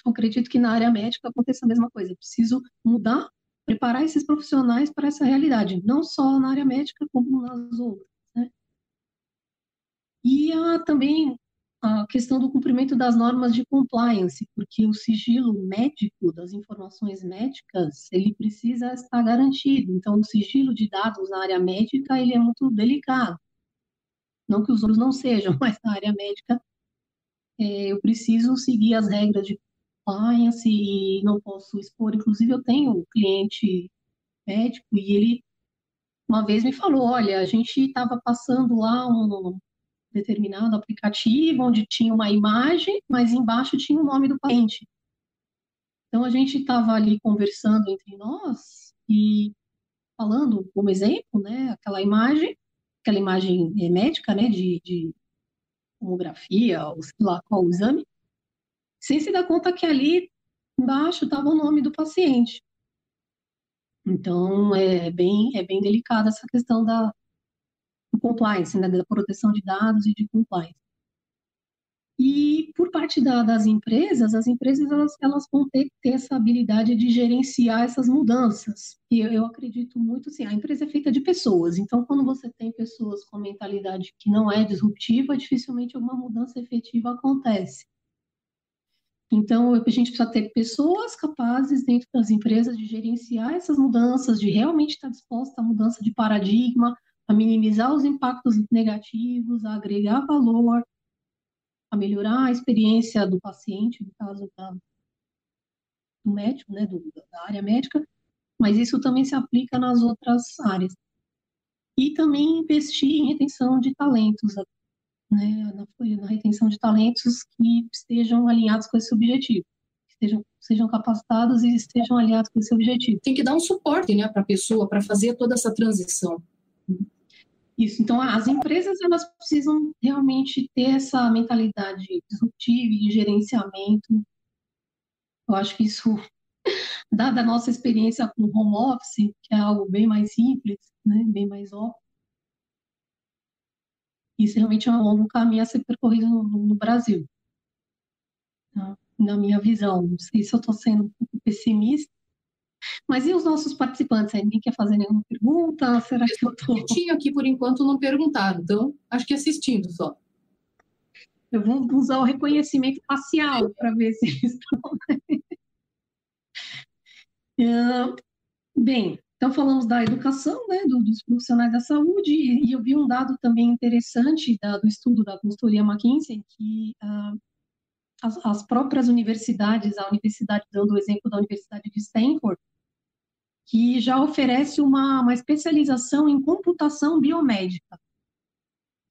Eu acredito que na área médica aconteça a mesma coisa. Eu preciso mudar, preparar esses profissionais para essa realidade, não só na área médica, como nas outras. Né? E há também a questão do cumprimento das normas de compliance, porque o sigilo médico das informações médicas, ele precisa estar garantido. Então, o sigilo de dados na área médica, ele é muito delicado. Não que os outros não sejam, mas na área médica, é, eu preciso seguir as regras de compliance e não posso expor. Inclusive, eu tenho um cliente médico e ele uma vez me falou, olha, a gente estava passando lá um, determinado aplicativo onde tinha uma imagem, mas embaixo tinha o nome do paciente. Então a gente estava ali conversando entre nós e falando como exemplo, né, aquela imagem, aquela imagem é, médica, né, de, de tomografia, ou sei lá qual o exame, sem se dar conta que ali embaixo estava o nome do paciente. Então é bem é bem delicada essa questão da, compliance, né, da proteção de dados e de compliance. E por parte da, das empresas, as empresas elas, elas vão ter, ter essa habilidade de gerenciar essas mudanças. E eu, eu acredito muito, assim, a empresa é feita de pessoas. Então, quando você tem pessoas com mentalidade que não é disruptiva, dificilmente alguma mudança efetiva acontece. Então, a gente precisa ter pessoas capazes dentro das empresas de gerenciar essas mudanças, de realmente estar disposta à mudança de paradigma, a minimizar os impactos negativos, a agregar valor, a melhorar a experiência do paciente, no caso da, do médico, né, do, da área médica, mas isso também se aplica nas outras áreas. E também investir em retenção de talentos, né, na, na retenção de talentos que estejam alinhados com esse objetivo, estejam, sejam capacitados e estejam alinhados com esse objetivo. Tem que dar um suporte né, para a pessoa para fazer toda essa transição. Isso, então as empresas elas precisam realmente ter essa mentalidade disruptiva de gerenciamento. Eu acho que isso, dada a nossa experiência com home office, que é algo bem mais simples, né, bem mais óbvio, isso realmente é um longo caminho a ser percorrido no, no Brasil. Tá? Na minha visão, não sei se eu estou sendo um pouco pessimista, mas e os nossos participantes? Ninguém quer fazer nenhuma pergunta? Será que eu estou. Tinha aqui, por enquanto, não perguntaram, então acho que assistindo só. Eu vou usar o reconhecimento facial para ver se eles estão. uh, bem, então, falamos da educação, né, do, dos profissionais da saúde, e eu vi um dado também interessante da, do estudo da consultoria McKinsey, que uh, as, as, próprias universidades, a universidade, dando o exemplo da Universidade de Stanford, que já oferece uma, uma especialização em computação biomédica.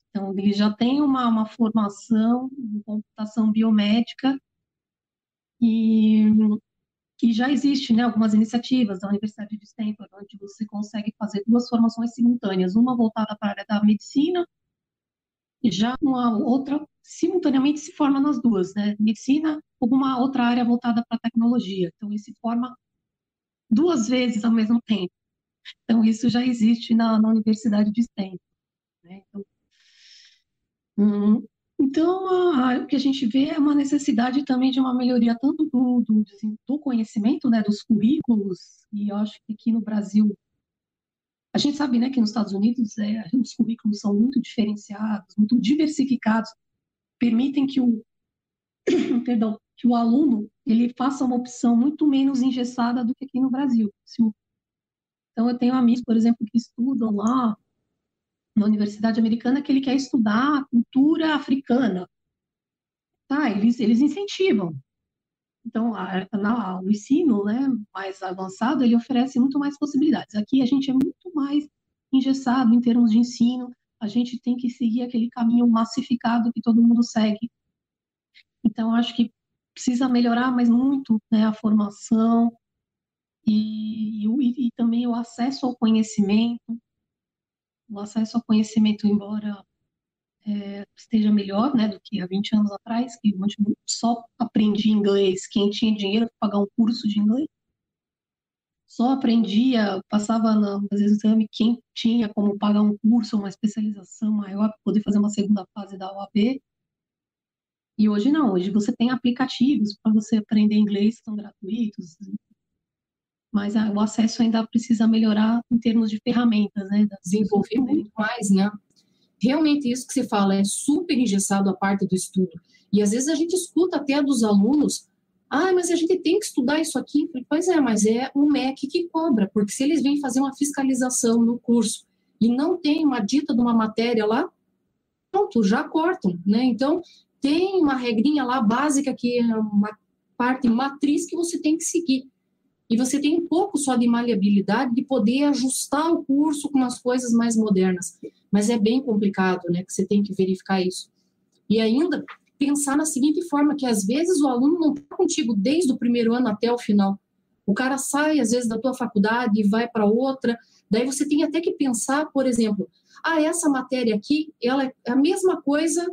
Então, ele já tem uma, uma formação em computação biomédica, e que já existe né, algumas iniciativas da Universidade de Stanford, onde você consegue fazer duas formações simultâneas, uma voltada para a área da medicina, e já uma outra simultaneamente se forma nas duas, né? Medicina ou uma outra área voltada para tecnologia. Então, isso se forma duas vezes ao mesmo tempo. Então, isso já existe na, na Universidade de Stanford. Né? Então, hum, então, a, o que a gente vê é uma necessidade também de uma melhoria tanto do, do, do conhecimento, né, dos currículos, e eu acho que aqui no Brasil, a gente sabe, né, que nos Estados Unidos é, os currículos são muito diferenciados, muito diversificados, permitem que o, perdão, que o aluno ele faça uma opção muito menos engessada do que aqui no Brasil. Então, eu tenho amigos, por exemplo, que estudam lá na Universidade Americana que ele quer estudar a cultura africana. Tá, eles, eles incentivam. Então, a, o ensino né, mais avançado, ele oferece muito mais possibilidades. Aqui a gente é muito mais engessado em termos de ensino, a gente tem que seguir aquele caminho massificado que todo mundo segue. Então, acho que precisa melhorar mais muito né, a formação e, e, e também o acesso ao conhecimento, o acesso ao conhecimento, embora é, esteja melhor né, do que há 20 anos atrás, que só aprendi inglês quem tinha dinheiro para pagar um curso de inglês. Só aprendia, passava no exame quem tinha como pagar um curso, uma especialização maior para poder fazer uma segunda fase da OAB. E hoje não, hoje você tem aplicativos para você aprender inglês que são gratuitos, mas o acesso ainda precisa melhorar em termos de ferramentas, né? Desenvolver muito mais, né? Realmente isso que você fala é super engessado a parte do estudo. E às vezes a gente escuta até dos alunos, ah, mas a gente tem que estudar isso aqui. Pois é, mas é o MEC que cobra, porque se eles vêm fazer uma fiscalização no curso e não tem uma dita de uma matéria lá, pronto, já cortam, né? Então, tem uma regrinha lá básica que é uma parte matriz que você tem que seguir e você tem um pouco só de maleabilidade de poder ajustar o curso com umas coisas mais modernas. Mas é bem complicado, né? Que você tem que verificar isso. E ainda pensar na seguinte forma, que às vezes o aluno não está contigo desde o primeiro ano até o final. O cara sai, às vezes, da tua faculdade e vai para outra. Daí você tem até que pensar, por exemplo, ah, essa matéria aqui, ela é a mesma coisa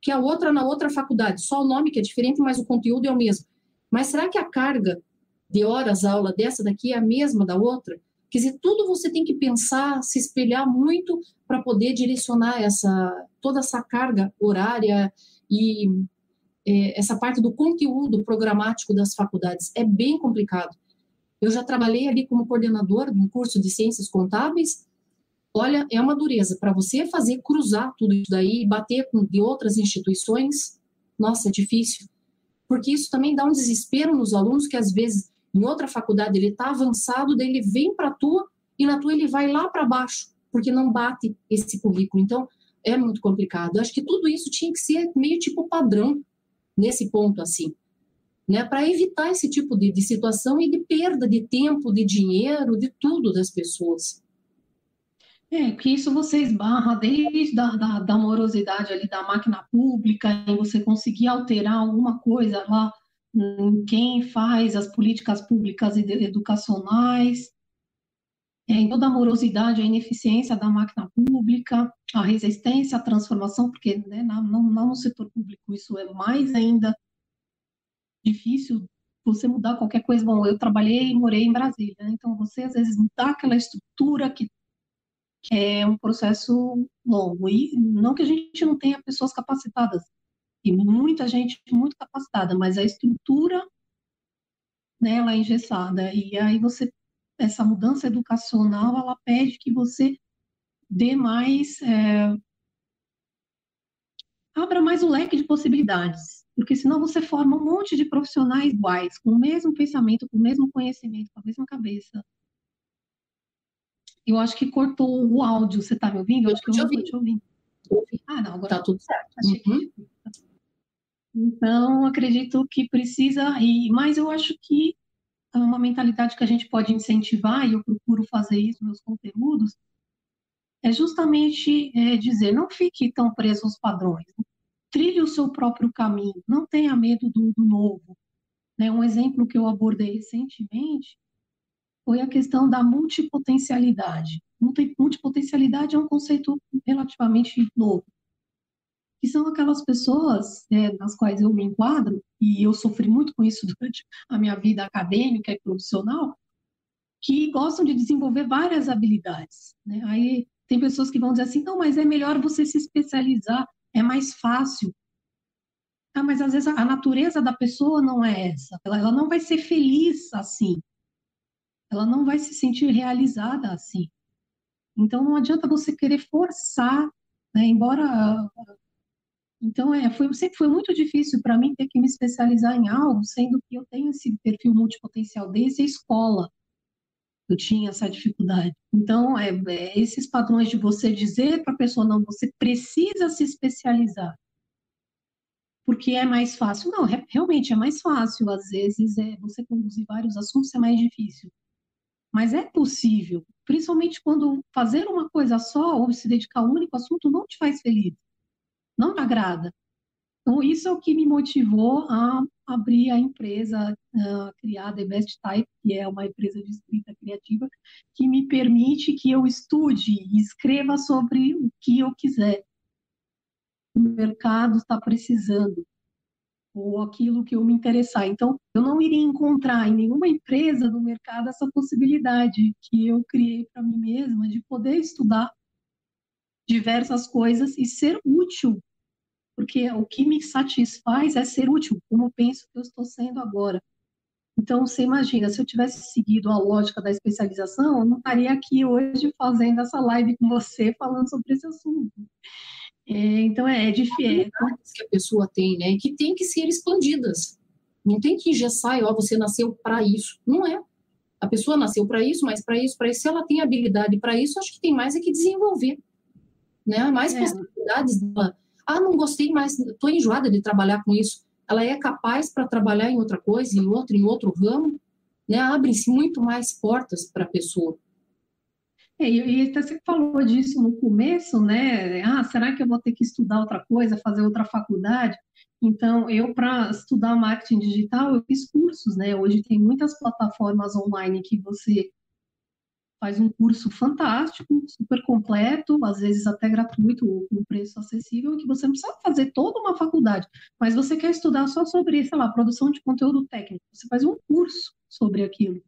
que a outra na outra faculdade. Só o nome que é diferente, mas o conteúdo é o mesmo. Mas será que a carga de horas aula dessa daqui é a mesma da outra? Quer dizer, tudo você tem que pensar, se espelhar muito para poder direcionar essa toda essa carga horária e é, essa parte do conteúdo programático das faculdades. É bem complicado. Eu já trabalhei ali como coordenadora de um curso de ciências contábeis. Olha, é uma dureza. Para você fazer cruzar tudo isso daí, bater com de outras instituições, nossa, é difícil. porque isso também dá um desespero nos alunos que às vezes em outra faculdade ele está avançado, daí ele vem para a tua e na tua ele vai lá para baixo, porque não bate esse currículo. Então, é muito complicado. Acho que tudo isso tinha que ser meio tipo padrão nesse ponto assim, né, para evitar esse tipo de, de situação e de perda de tempo, de dinheiro, de tudo das pessoas. É, que isso você esbarra desde da, da, da morosidade ali da máquina pública, em você conseguir alterar alguma coisa lá em quem faz as políticas públicas e educacionais, em toda a morosidade, a ineficiência da máquina pública, a resistência à transformação, porque né, não, não no setor público isso é mais ainda difícil você mudar qualquer coisa. Bom, eu trabalhei e morei em Brasília, né? então você às vezes mudar aquela estrutura que, que, é um processo longo. E não que a gente não tenha pessoas capacitadas, e muita gente muito capacitada, mas a estrutura né, ela é engessada. E aí você essa mudança educacional ela pede que você dê mais é, abra mais o leque de possibilidades, porque senão você forma um monte de profissionais iguais, com o mesmo pensamento, com o mesmo conhecimento, com a mesma cabeça. Eu acho que cortou o áudio, você está me ouvindo? Eu acho que eu não estou te ouvindo. Ah, não, agora está tudo certo. Uhum. Então, acredito que precisa, e, mas eu acho que é uma mentalidade que a gente pode incentivar, e eu procuro fazer isso nos meus conteúdos, é justamente é, dizer, não fique tão preso aos padrões, trilhe o seu próprio caminho, não tenha medo do, do novo. Né? Um exemplo que eu abordei recentemente foi a questão da multipotencialidade. Multipotencialidade é um conceito relativamente novo, que são aquelas pessoas né, nas quais eu me enquadro, e eu sofri muito com isso durante a minha vida acadêmica e profissional, que gostam de desenvolver várias habilidades. Né? Aí tem pessoas que vão dizer assim, não, mas é melhor você se especializar, é mais fácil. Ah, mas às vezes a natureza da pessoa não é essa, ela, ela não vai ser feliz assim, ela não vai se sentir realizada assim. Então não adianta você querer forçar, né? embora então, é, foi, sempre foi muito difícil para mim ter que me especializar em algo, sendo que eu tenho esse perfil multipotencial desde a escola. Eu tinha essa dificuldade. Então, é, é esses padrões de você dizer para a pessoa, não, você precisa se especializar, porque é mais fácil. Não, realmente é mais fácil. Às vezes, é, você conduzir vários assuntos é mais difícil. Mas é possível, principalmente quando fazer uma coisa só ou se dedicar a um único assunto não te faz feliz não me agrada. Então, isso é o que me motivou a abrir a empresa criada, Best Type, que é uma empresa de escrita criativa, que me permite que eu estude e escreva sobre o que eu quiser. O mercado está precisando, ou aquilo que eu me interessar. Então, eu não iria encontrar em nenhuma empresa do mercado essa possibilidade que eu criei para mim mesma de poder estudar diversas coisas e ser útil porque o que me satisfaz é ser útil, como penso que eu estou sendo agora. Então, você imagina, se eu tivesse seguido a lógica da especialização, eu não estaria aqui hoje fazendo essa live com você, falando sobre esse assunto. É, então, é, é difícil. que a pessoa tem, né, que tem que ser expandidas. Não tem que engessar, ó, você nasceu para isso. Não é. A pessoa nasceu para isso, mas para isso, para isso, se ela tem habilidade para isso, acho que tem mais é que desenvolver. Né? Mais é. possibilidades dela ah, não gostei mais, estou enjoada de trabalhar com isso. Ela é capaz para trabalhar em outra coisa, em outro, em outro ramo, né? Abrem-se muito mais portas para a pessoa. É, e você falou disso no começo, né? Ah, será que eu vou ter que estudar outra coisa, fazer outra faculdade? Então, eu, para estudar marketing digital, eu fiz cursos, né? Hoje tem muitas plataformas online que você faz um curso fantástico, super completo, às vezes até gratuito, com preço acessível, que você não precisa fazer toda uma faculdade, mas você quer estudar só sobre, sei lá, produção de conteúdo técnico, você faz um curso sobre aquilo.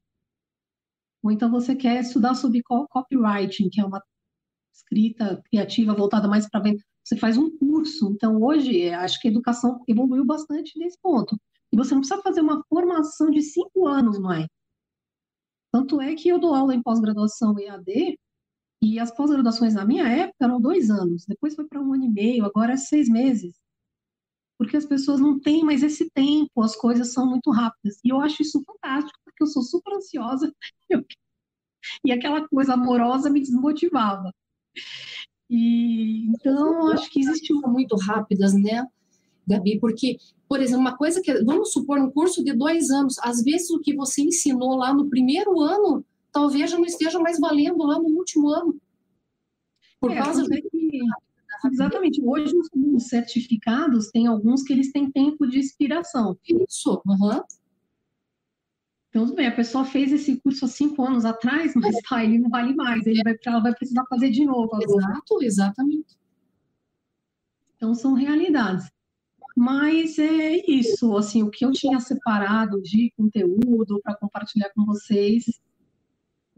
Ou então você quer estudar sobre copywriting, que é uma escrita criativa voltada mais para venda, você faz um curso. Então, hoje, acho que a educação evoluiu bastante nesse ponto. E você não precisa fazer uma formação de cinco anos mais tanto é que eu dou aula em pós-graduação EAD, e as pós-graduações na minha época eram dois anos, depois foi para um ano e meio, agora é seis meses. porque as pessoas não têm mais esse tempo, as coisas são muito rápidas. E eu acho isso fantástico, porque eu sou super ansiosa e aquela coisa amorosa me desmotivava. E então acho que existe muito rápidas, né, Gabi? Porque, por exemplo, uma coisa que vamos supor um curso de dois anos, às vezes o que você ensinou lá no primeiro ano talvez já não esteja mais valendo lá no último ano. Por é, causa de... Exatamente. Hoje os certificados tem alguns que eles têm tempo de expiração. Isso. Uhum. Então, tudo bem, a pessoa fez esse curso há cinco anos atrás, mas tá, ele não vale mais, ele vai, ela vai precisar fazer de novo agora. Exato, exatamente. Então, são realidades. Mas é isso, assim, o que eu tinha separado de conteúdo para compartilhar com vocês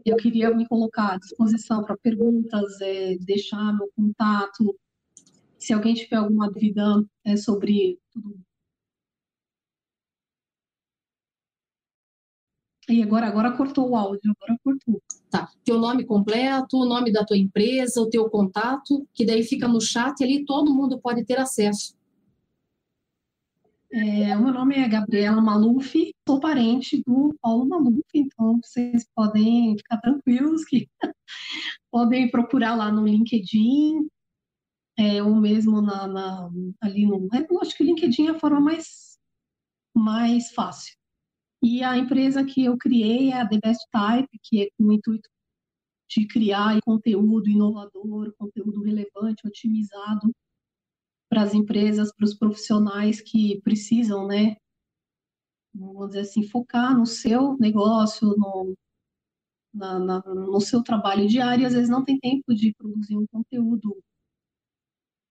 eu queria me colocar à disposição para perguntas, é, deixar meu contato. Se alguém tiver alguma dúvida é, sobre tudo. E agora, agora cortou o áudio, agora cortou. Tá. Teu nome completo, o nome da tua empresa, o teu contato, que daí fica no chat ali, todo mundo pode ter acesso. É, o meu nome é Gabriela Maluf, sou parente do Paulo Maluf, então vocês podem ficar tranquilos que podem procurar lá no LinkedIn, é, ou mesmo na, na, ali no. Eu acho que o LinkedIn é a forma mais, mais fácil. E a empresa que eu criei é a The Best Type, que é com o intuito de criar conteúdo inovador, conteúdo relevante, otimizado para as empresas, para os profissionais que precisam, né, vamos dizer assim, focar no seu negócio, no, na, na, no seu trabalho diário, às vezes não tem tempo de produzir um conteúdo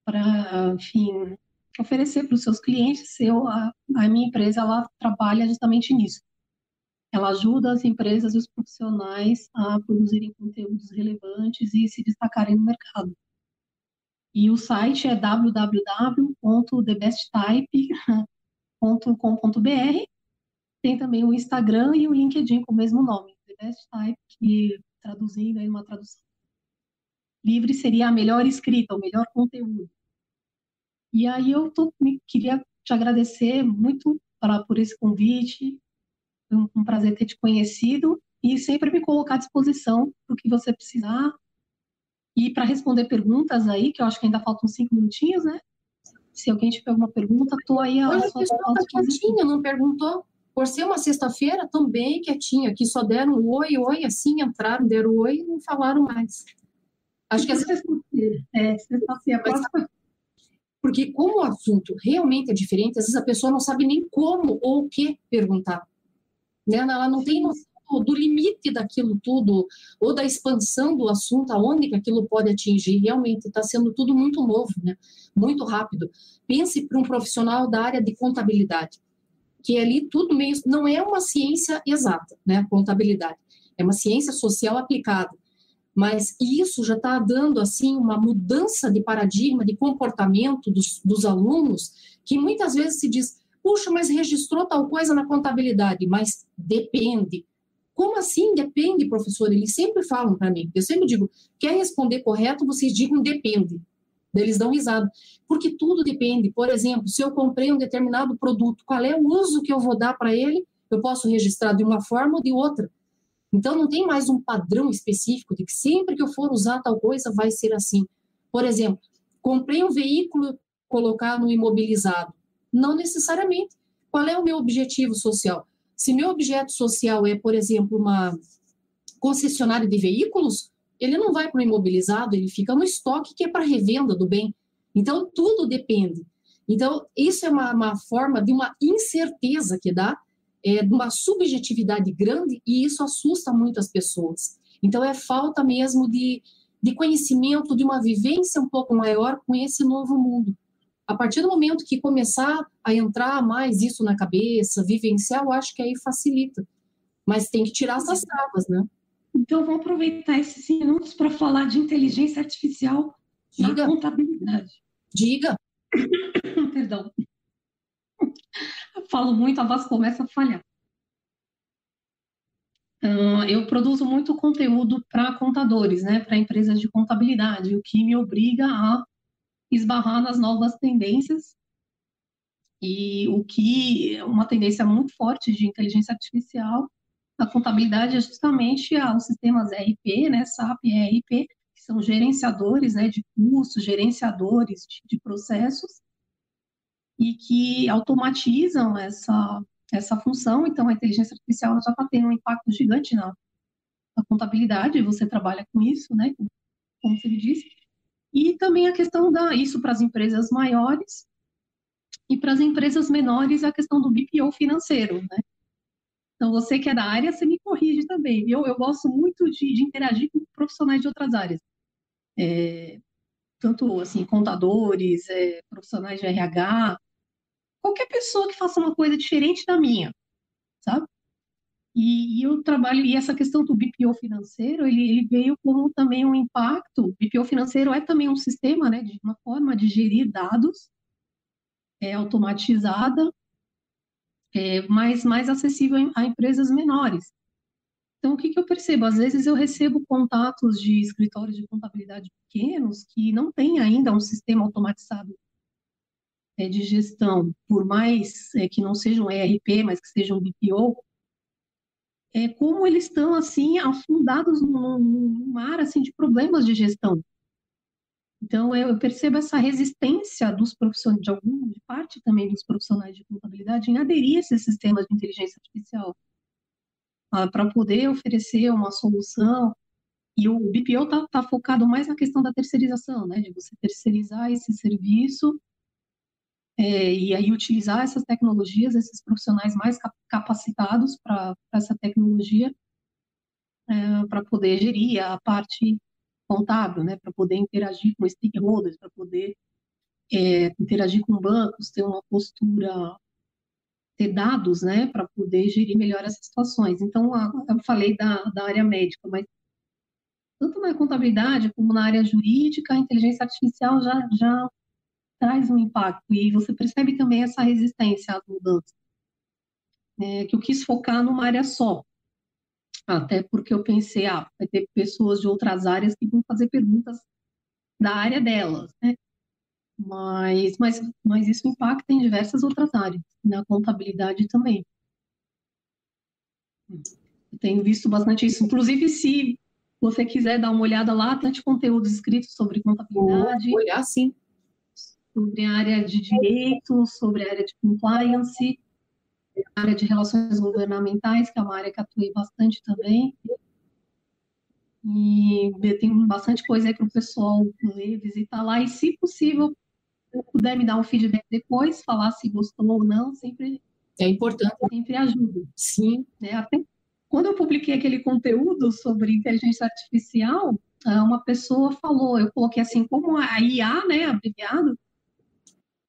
para, enfim, oferecer para os seus clientes. Eu, a, a minha empresa, ela trabalha justamente nisso. Ela ajuda as empresas e os profissionais a produzirem conteúdos relevantes e se destacarem no mercado. E o site é www.thebesttype.com.br. Tem também o Instagram e o LinkedIn com o mesmo nome, The Best Type, que traduzindo aí uma tradução livre seria a melhor escrita, o melhor conteúdo. E aí eu tô, queria te agradecer muito pra, por esse convite, foi um, um prazer ter te conhecido e sempre me colocar à disposição para o que você precisar, e para responder perguntas aí, que eu acho que ainda faltam cinco minutinhos, né? Se alguém tiver alguma pergunta, estou aí a Hoje a pessoa está quietinha, não perguntou. Por ser uma sexta-feira, também quietinha, que só deram um oi, oi, assim, entraram, deram oi e não falaram mais. Acho que é sexta-feira. É, sexta-feira. Porque como o assunto realmente é diferente, às vezes a pessoa não sabe nem como ou o que perguntar. Né? Ela não tem noção do limite daquilo tudo, ou da expansão do assunto, aonde que aquilo pode atingir. Realmente está sendo tudo muito novo, né? muito rápido. Pense para um profissional da área de contabilidade, que ali tudo meio. Não é uma ciência exata, né? Contabilidade. É uma ciência social aplicada. Mas isso já está dando assim uma mudança de paradigma, de comportamento dos, dos alunos, que muitas vezes se diz, puxa, mas registrou tal coisa na contabilidade, mas depende. Como assim? Depende, professor. Eles sempre falam para mim. Eu sempre digo, quer responder correto, vocês digam depende. Eles dão risada. Porque tudo depende. Por exemplo, se eu comprei um determinado produto, qual é o uso que eu vou dar para ele? Eu posso registrar de uma forma ou de outra. Então, não tem mais um padrão específico de que sempre que eu for usar tal coisa vai ser assim. Por exemplo, comprei um veículo colocar no imobilizado. Não necessariamente. Qual é o meu objetivo social? Se meu objeto social é, por exemplo, uma concessionária de veículos, ele não vai para o imobilizado, ele fica no estoque que é para revenda do bem. Então, tudo depende. Então, isso é uma, uma forma de uma incerteza que dá, é, de uma subjetividade grande, e isso assusta muito as pessoas. Então, é falta mesmo de, de conhecimento, de uma vivência um pouco maior com esse novo mundo. A partir do momento que começar a entrar mais isso na cabeça, vivenciar, eu acho que aí facilita. Mas tem que tirar essas travas, né? Então, vou aproveitar esses minutos para falar de inteligência artificial Diga. na contabilidade. Diga. Perdão. Eu falo muito, a voz começa a falhar. eu produzo muito conteúdo para contadores, né, para empresas de contabilidade, o que me obriga a esbarrar nas novas tendências E o que é uma tendência muito forte de inteligência artificial na contabilidade é justamente os sistemas ERP, né, SAP e ERP, que são gerenciadores né, de custos, gerenciadores de, de processos, e que automatizam essa, essa função. Então, a inteligência artificial já está tendo um impacto gigante na, na contabilidade, você trabalha com isso, né, como você me disse. E também a questão da, isso para as empresas maiores, e para as empresas menores, a questão do BPO financeiro, né? Então, você que é da área, você me corrige também. Eu, eu gosto muito de, de interagir com profissionais de outras áreas. É, tanto, assim, contadores, é, profissionais de RH, qualquer pessoa que faça uma coisa diferente da minha, sabe? E, e eu trabalho, e essa questão do BPO financeiro, ele, ele, veio como também um impacto. O BPO financeiro é também um sistema, né, de uma forma de gerir dados é, automatizada, é, mas mais acessível a empresas menores. Então, o que, que eu percebo? Às vezes eu recebo contatos de escritórios de contabilidade pequenos que não têm ainda um sistema automatizado é, de gestão, por mais é, que não seja um ERP, mas que seja um BPO, é, como eles estão assim afundados num, mar assim de problemas de gestão. Então, eu percebo essa resistência dos profissionais, de alguma de parte também dos profissionais de contabilidade, em aderir a esses sistemas de inteligência artificial, ah, para poder oferecer uma solução. E o BPO está tá focado mais na questão da terceirização, né, de você terceirizar esse serviço é, e aí utilizar essas tecnologias, esses profissionais mais capacitados para essa tecnologia, é, para poder gerir a parte contábil, né, para poder interagir com stakeholders, para poder é, interagir com bancos, ter uma postura, ter dados, né, para poder gerir melhor essas situações. Então, a, eu falei da, da área médica, mas tanto na contabilidade como na área jurídica, a inteligência artificial já, já traz um impacto e você percebe também essa resistência às mudanças. É, que eu quis focar numa área só, até porque eu pensei, ah, vai ter pessoas de outras áreas que vão fazer perguntas da área delas, né? Mas, mas, mas isso impacta em diversas outras áreas, na contabilidade também. Eu tenho visto bastante isso. Inclusive, se você quiser dar uma olhada lá, tem conteúdos escritos sobre contabilidade. Vou olhar, sim. Sobre a área de direito, sobre a área de compliance a área de relações governamentais, que é uma área que atuei bastante também. E tem bastante coisa aí para o pessoal ler, visitar lá. E, se possível, puder me dar um feedback depois, falar se gostou ou não, sempre é importante. Sempre ajuda. Sim. Né? Até quando eu publiquei aquele conteúdo sobre inteligência artificial, ah, uma pessoa falou, eu coloquei assim, como a IA, né, abreviado,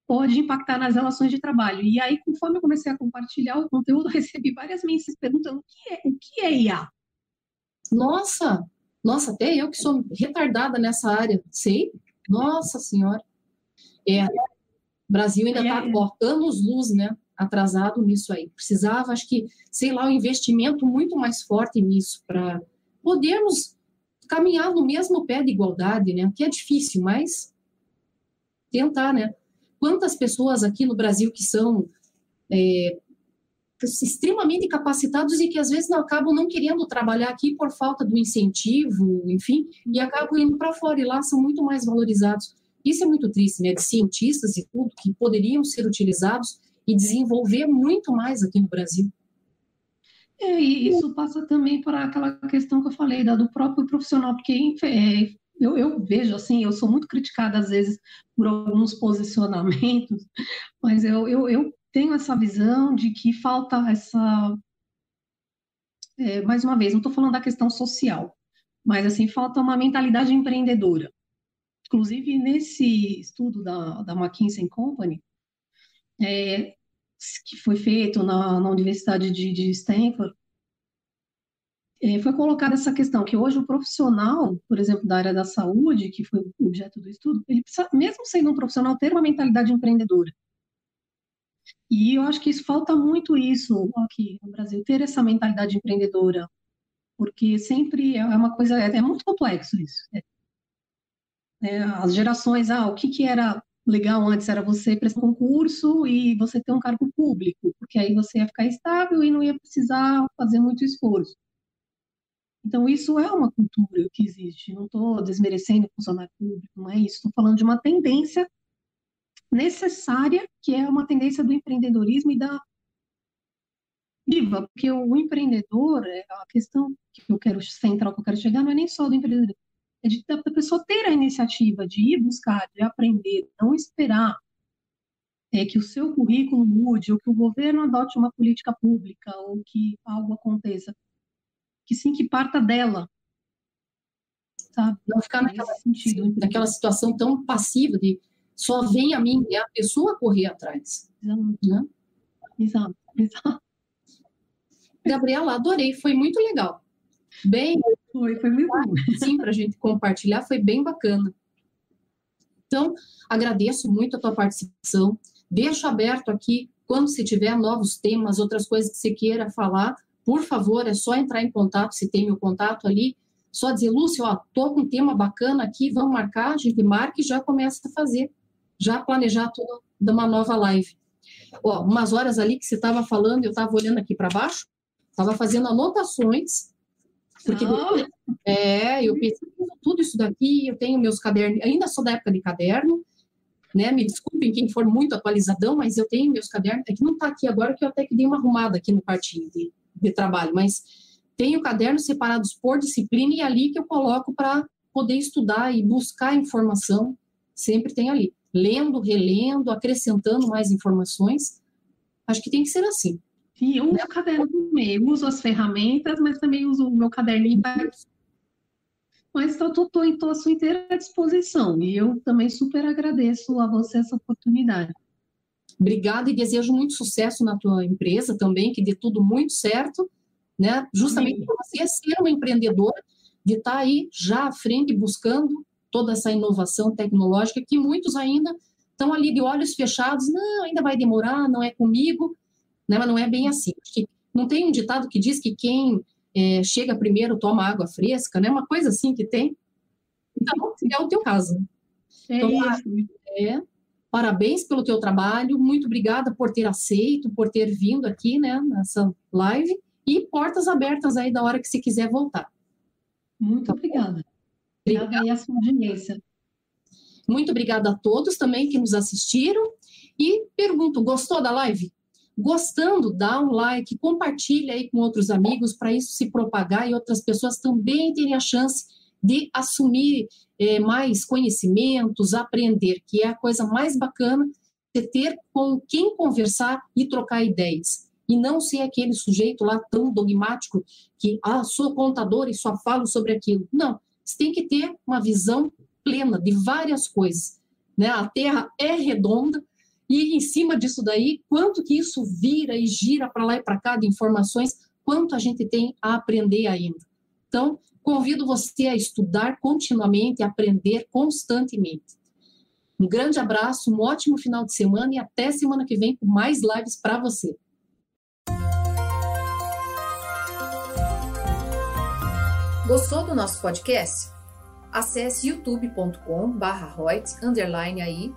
pode impactar nas relações de trabalho. E aí, conforme eu comecei a compartilhar o conteúdo, recebi várias mensagens perguntando o que é, o que é IA. Nossa, nossa, até eu que sou retardada nessa área, sei. Nossa senhora. É, o Brasil ainda está é, anos luz, né? Atrasado nisso aí. Precisava, acho que, sei lá, um investimento muito mais forte nisso para podermos caminhar no mesmo pé de igualdade, né? Que é difícil, mas tentar, né? Quantas pessoas aqui no Brasil que são é, extremamente capacitados e que às vezes não acabam não querendo trabalhar aqui por falta do incentivo, enfim, e acabam indo para fora e lá são muito mais valorizados. Isso é muito triste, né? De cientistas e tudo que poderiam ser utilizados e desenvolver muito mais aqui no Brasil. É, e isso passa também por aquela questão que eu falei, da, do próprio profissional, porque é, eu, eu, vejo assim, eu sou muito criticada às vezes por alguns posicionamentos, mas eu, eu, eu tenho essa visão de que falta essa. É, mais uma vez, não estou falando da questão social, mas assim, falta uma mentalidade empreendedora. Inclusive, nesse estudo da, da McKinsey Company, é, que foi feito na, na Universidade de, de Stanford, foi colocada essa questão que hoje o profissional, por exemplo, da área da saúde, que foi o objeto do estudo, ele precisa, mesmo sendo um profissional, ter uma mentalidade empreendedora. E eu acho que isso falta muito isso aqui no Brasil, ter essa mentalidade empreendedora, porque sempre é uma coisa, é, é muito complexo isso. É, é, as gerações, ah, o que, que era legal antes era você prestar concurso e você ter um cargo público, porque aí você ia ficar estável e não ia precisar fazer muito esforço. Então, isso é uma cultura que existe. Não estou desmerecendo o funcionário público, não é isso. Estou falando de uma tendência necessária, que é uma tendência do empreendedorismo e da viva, porque o empreendedor, é a questão que eu quero central que eu quero chegar não é nem só do empreendedor, é de a pessoa ter a iniciativa de ir buscar, de aprender, não esperar é, que o seu currículo mude, ou que o governo adote uma política pública, ou que algo aconteça. Que sim, que parta dela. Sabe? Não ficar naquela, sentido, naquela situação tão passiva de só vem a mim, é a pessoa correr atrás. Exato. Né? Exato, exato. Gabriela, adorei, foi muito legal. Bem, foi, foi muito bom. Sim, para a gente compartilhar, foi bem bacana. Então, agradeço muito a tua participação. Deixo aberto aqui, quando se tiver novos temas, outras coisas que você queira falar, por favor, é só entrar em contato, se tem meu contato ali, só dizer, Lúcio, ó, tô com um tema bacana aqui, vamos marcar, a gente marca e já começa a fazer, já planejar tudo de uma nova live. Ó, umas horas ali que você estava falando, eu estava olhando aqui para baixo, estava fazendo anotações, porque oh. é, eu pesquiso tudo isso daqui, eu tenho meus cadernos, ainda sou da época de caderno, né? Me desculpem quem for muito atualizadão, mas eu tenho meus cadernos, é que não está aqui agora, que eu até que dei uma arrumada aqui no quartinho de, de trabalho, mas tenho cadernos separados por disciplina e é ali que eu coloco para poder estudar e buscar informação, sempre tem ali. Lendo, relendo, acrescentando mais informações. Acho que tem que ser assim. Sim, eu uso o caderno. Eu uso as ferramentas, mas também uso o meu caderninho para. Mas estou à sua inteira disposição. E eu também super agradeço a você essa oportunidade. Obrigada e desejo muito sucesso na tua empresa também, que dê tudo muito certo, né? Justamente por você ser uma empreendedora, de estar tá aí já à frente buscando toda essa inovação tecnológica que muitos ainda estão ali de olhos fechados, não, ainda vai demorar, não é comigo, né? mas não é bem assim. Não tem um ditado que diz que quem é, chega primeiro toma água fresca, né? Uma coisa assim que tem. Então, é o teu caso. É então, isso. É, parabéns pelo teu trabalho, muito obrigada por ter aceito, por ter vindo aqui, né, nessa live, e portas abertas aí da hora que você quiser voltar. Muito obrigada. Obrigada aí a sua audiência. Muito obrigada a todos também que nos assistiram. E pergunto, gostou da live? Gostando, dá um like, compartilha aí com outros amigos para isso se propagar e outras pessoas também terem a chance de assumir é, mais conhecimentos, aprender, que é a coisa mais bacana de ter com quem conversar e trocar ideias. E não ser aquele sujeito lá tão dogmático que, ah, sou contador e só falo sobre aquilo. Não, você tem que ter uma visão plena de várias coisas. Né? A Terra é redonda, e em cima disso daí, quanto que isso vira e gira para lá e para cá de informações, quanto a gente tem a aprender ainda. Então, convido você a estudar continuamente, a aprender constantemente. Um grande abraço, um ótimo final de semana e até semana que vem com mais lives para você. Gostou do nosso podcast? Acesse youtube.com/royts_aí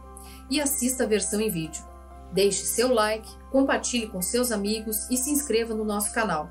e assista a versão em vídeo. Deixe seu like, compartilhe com seus amigos e se inscreva no nosso canal.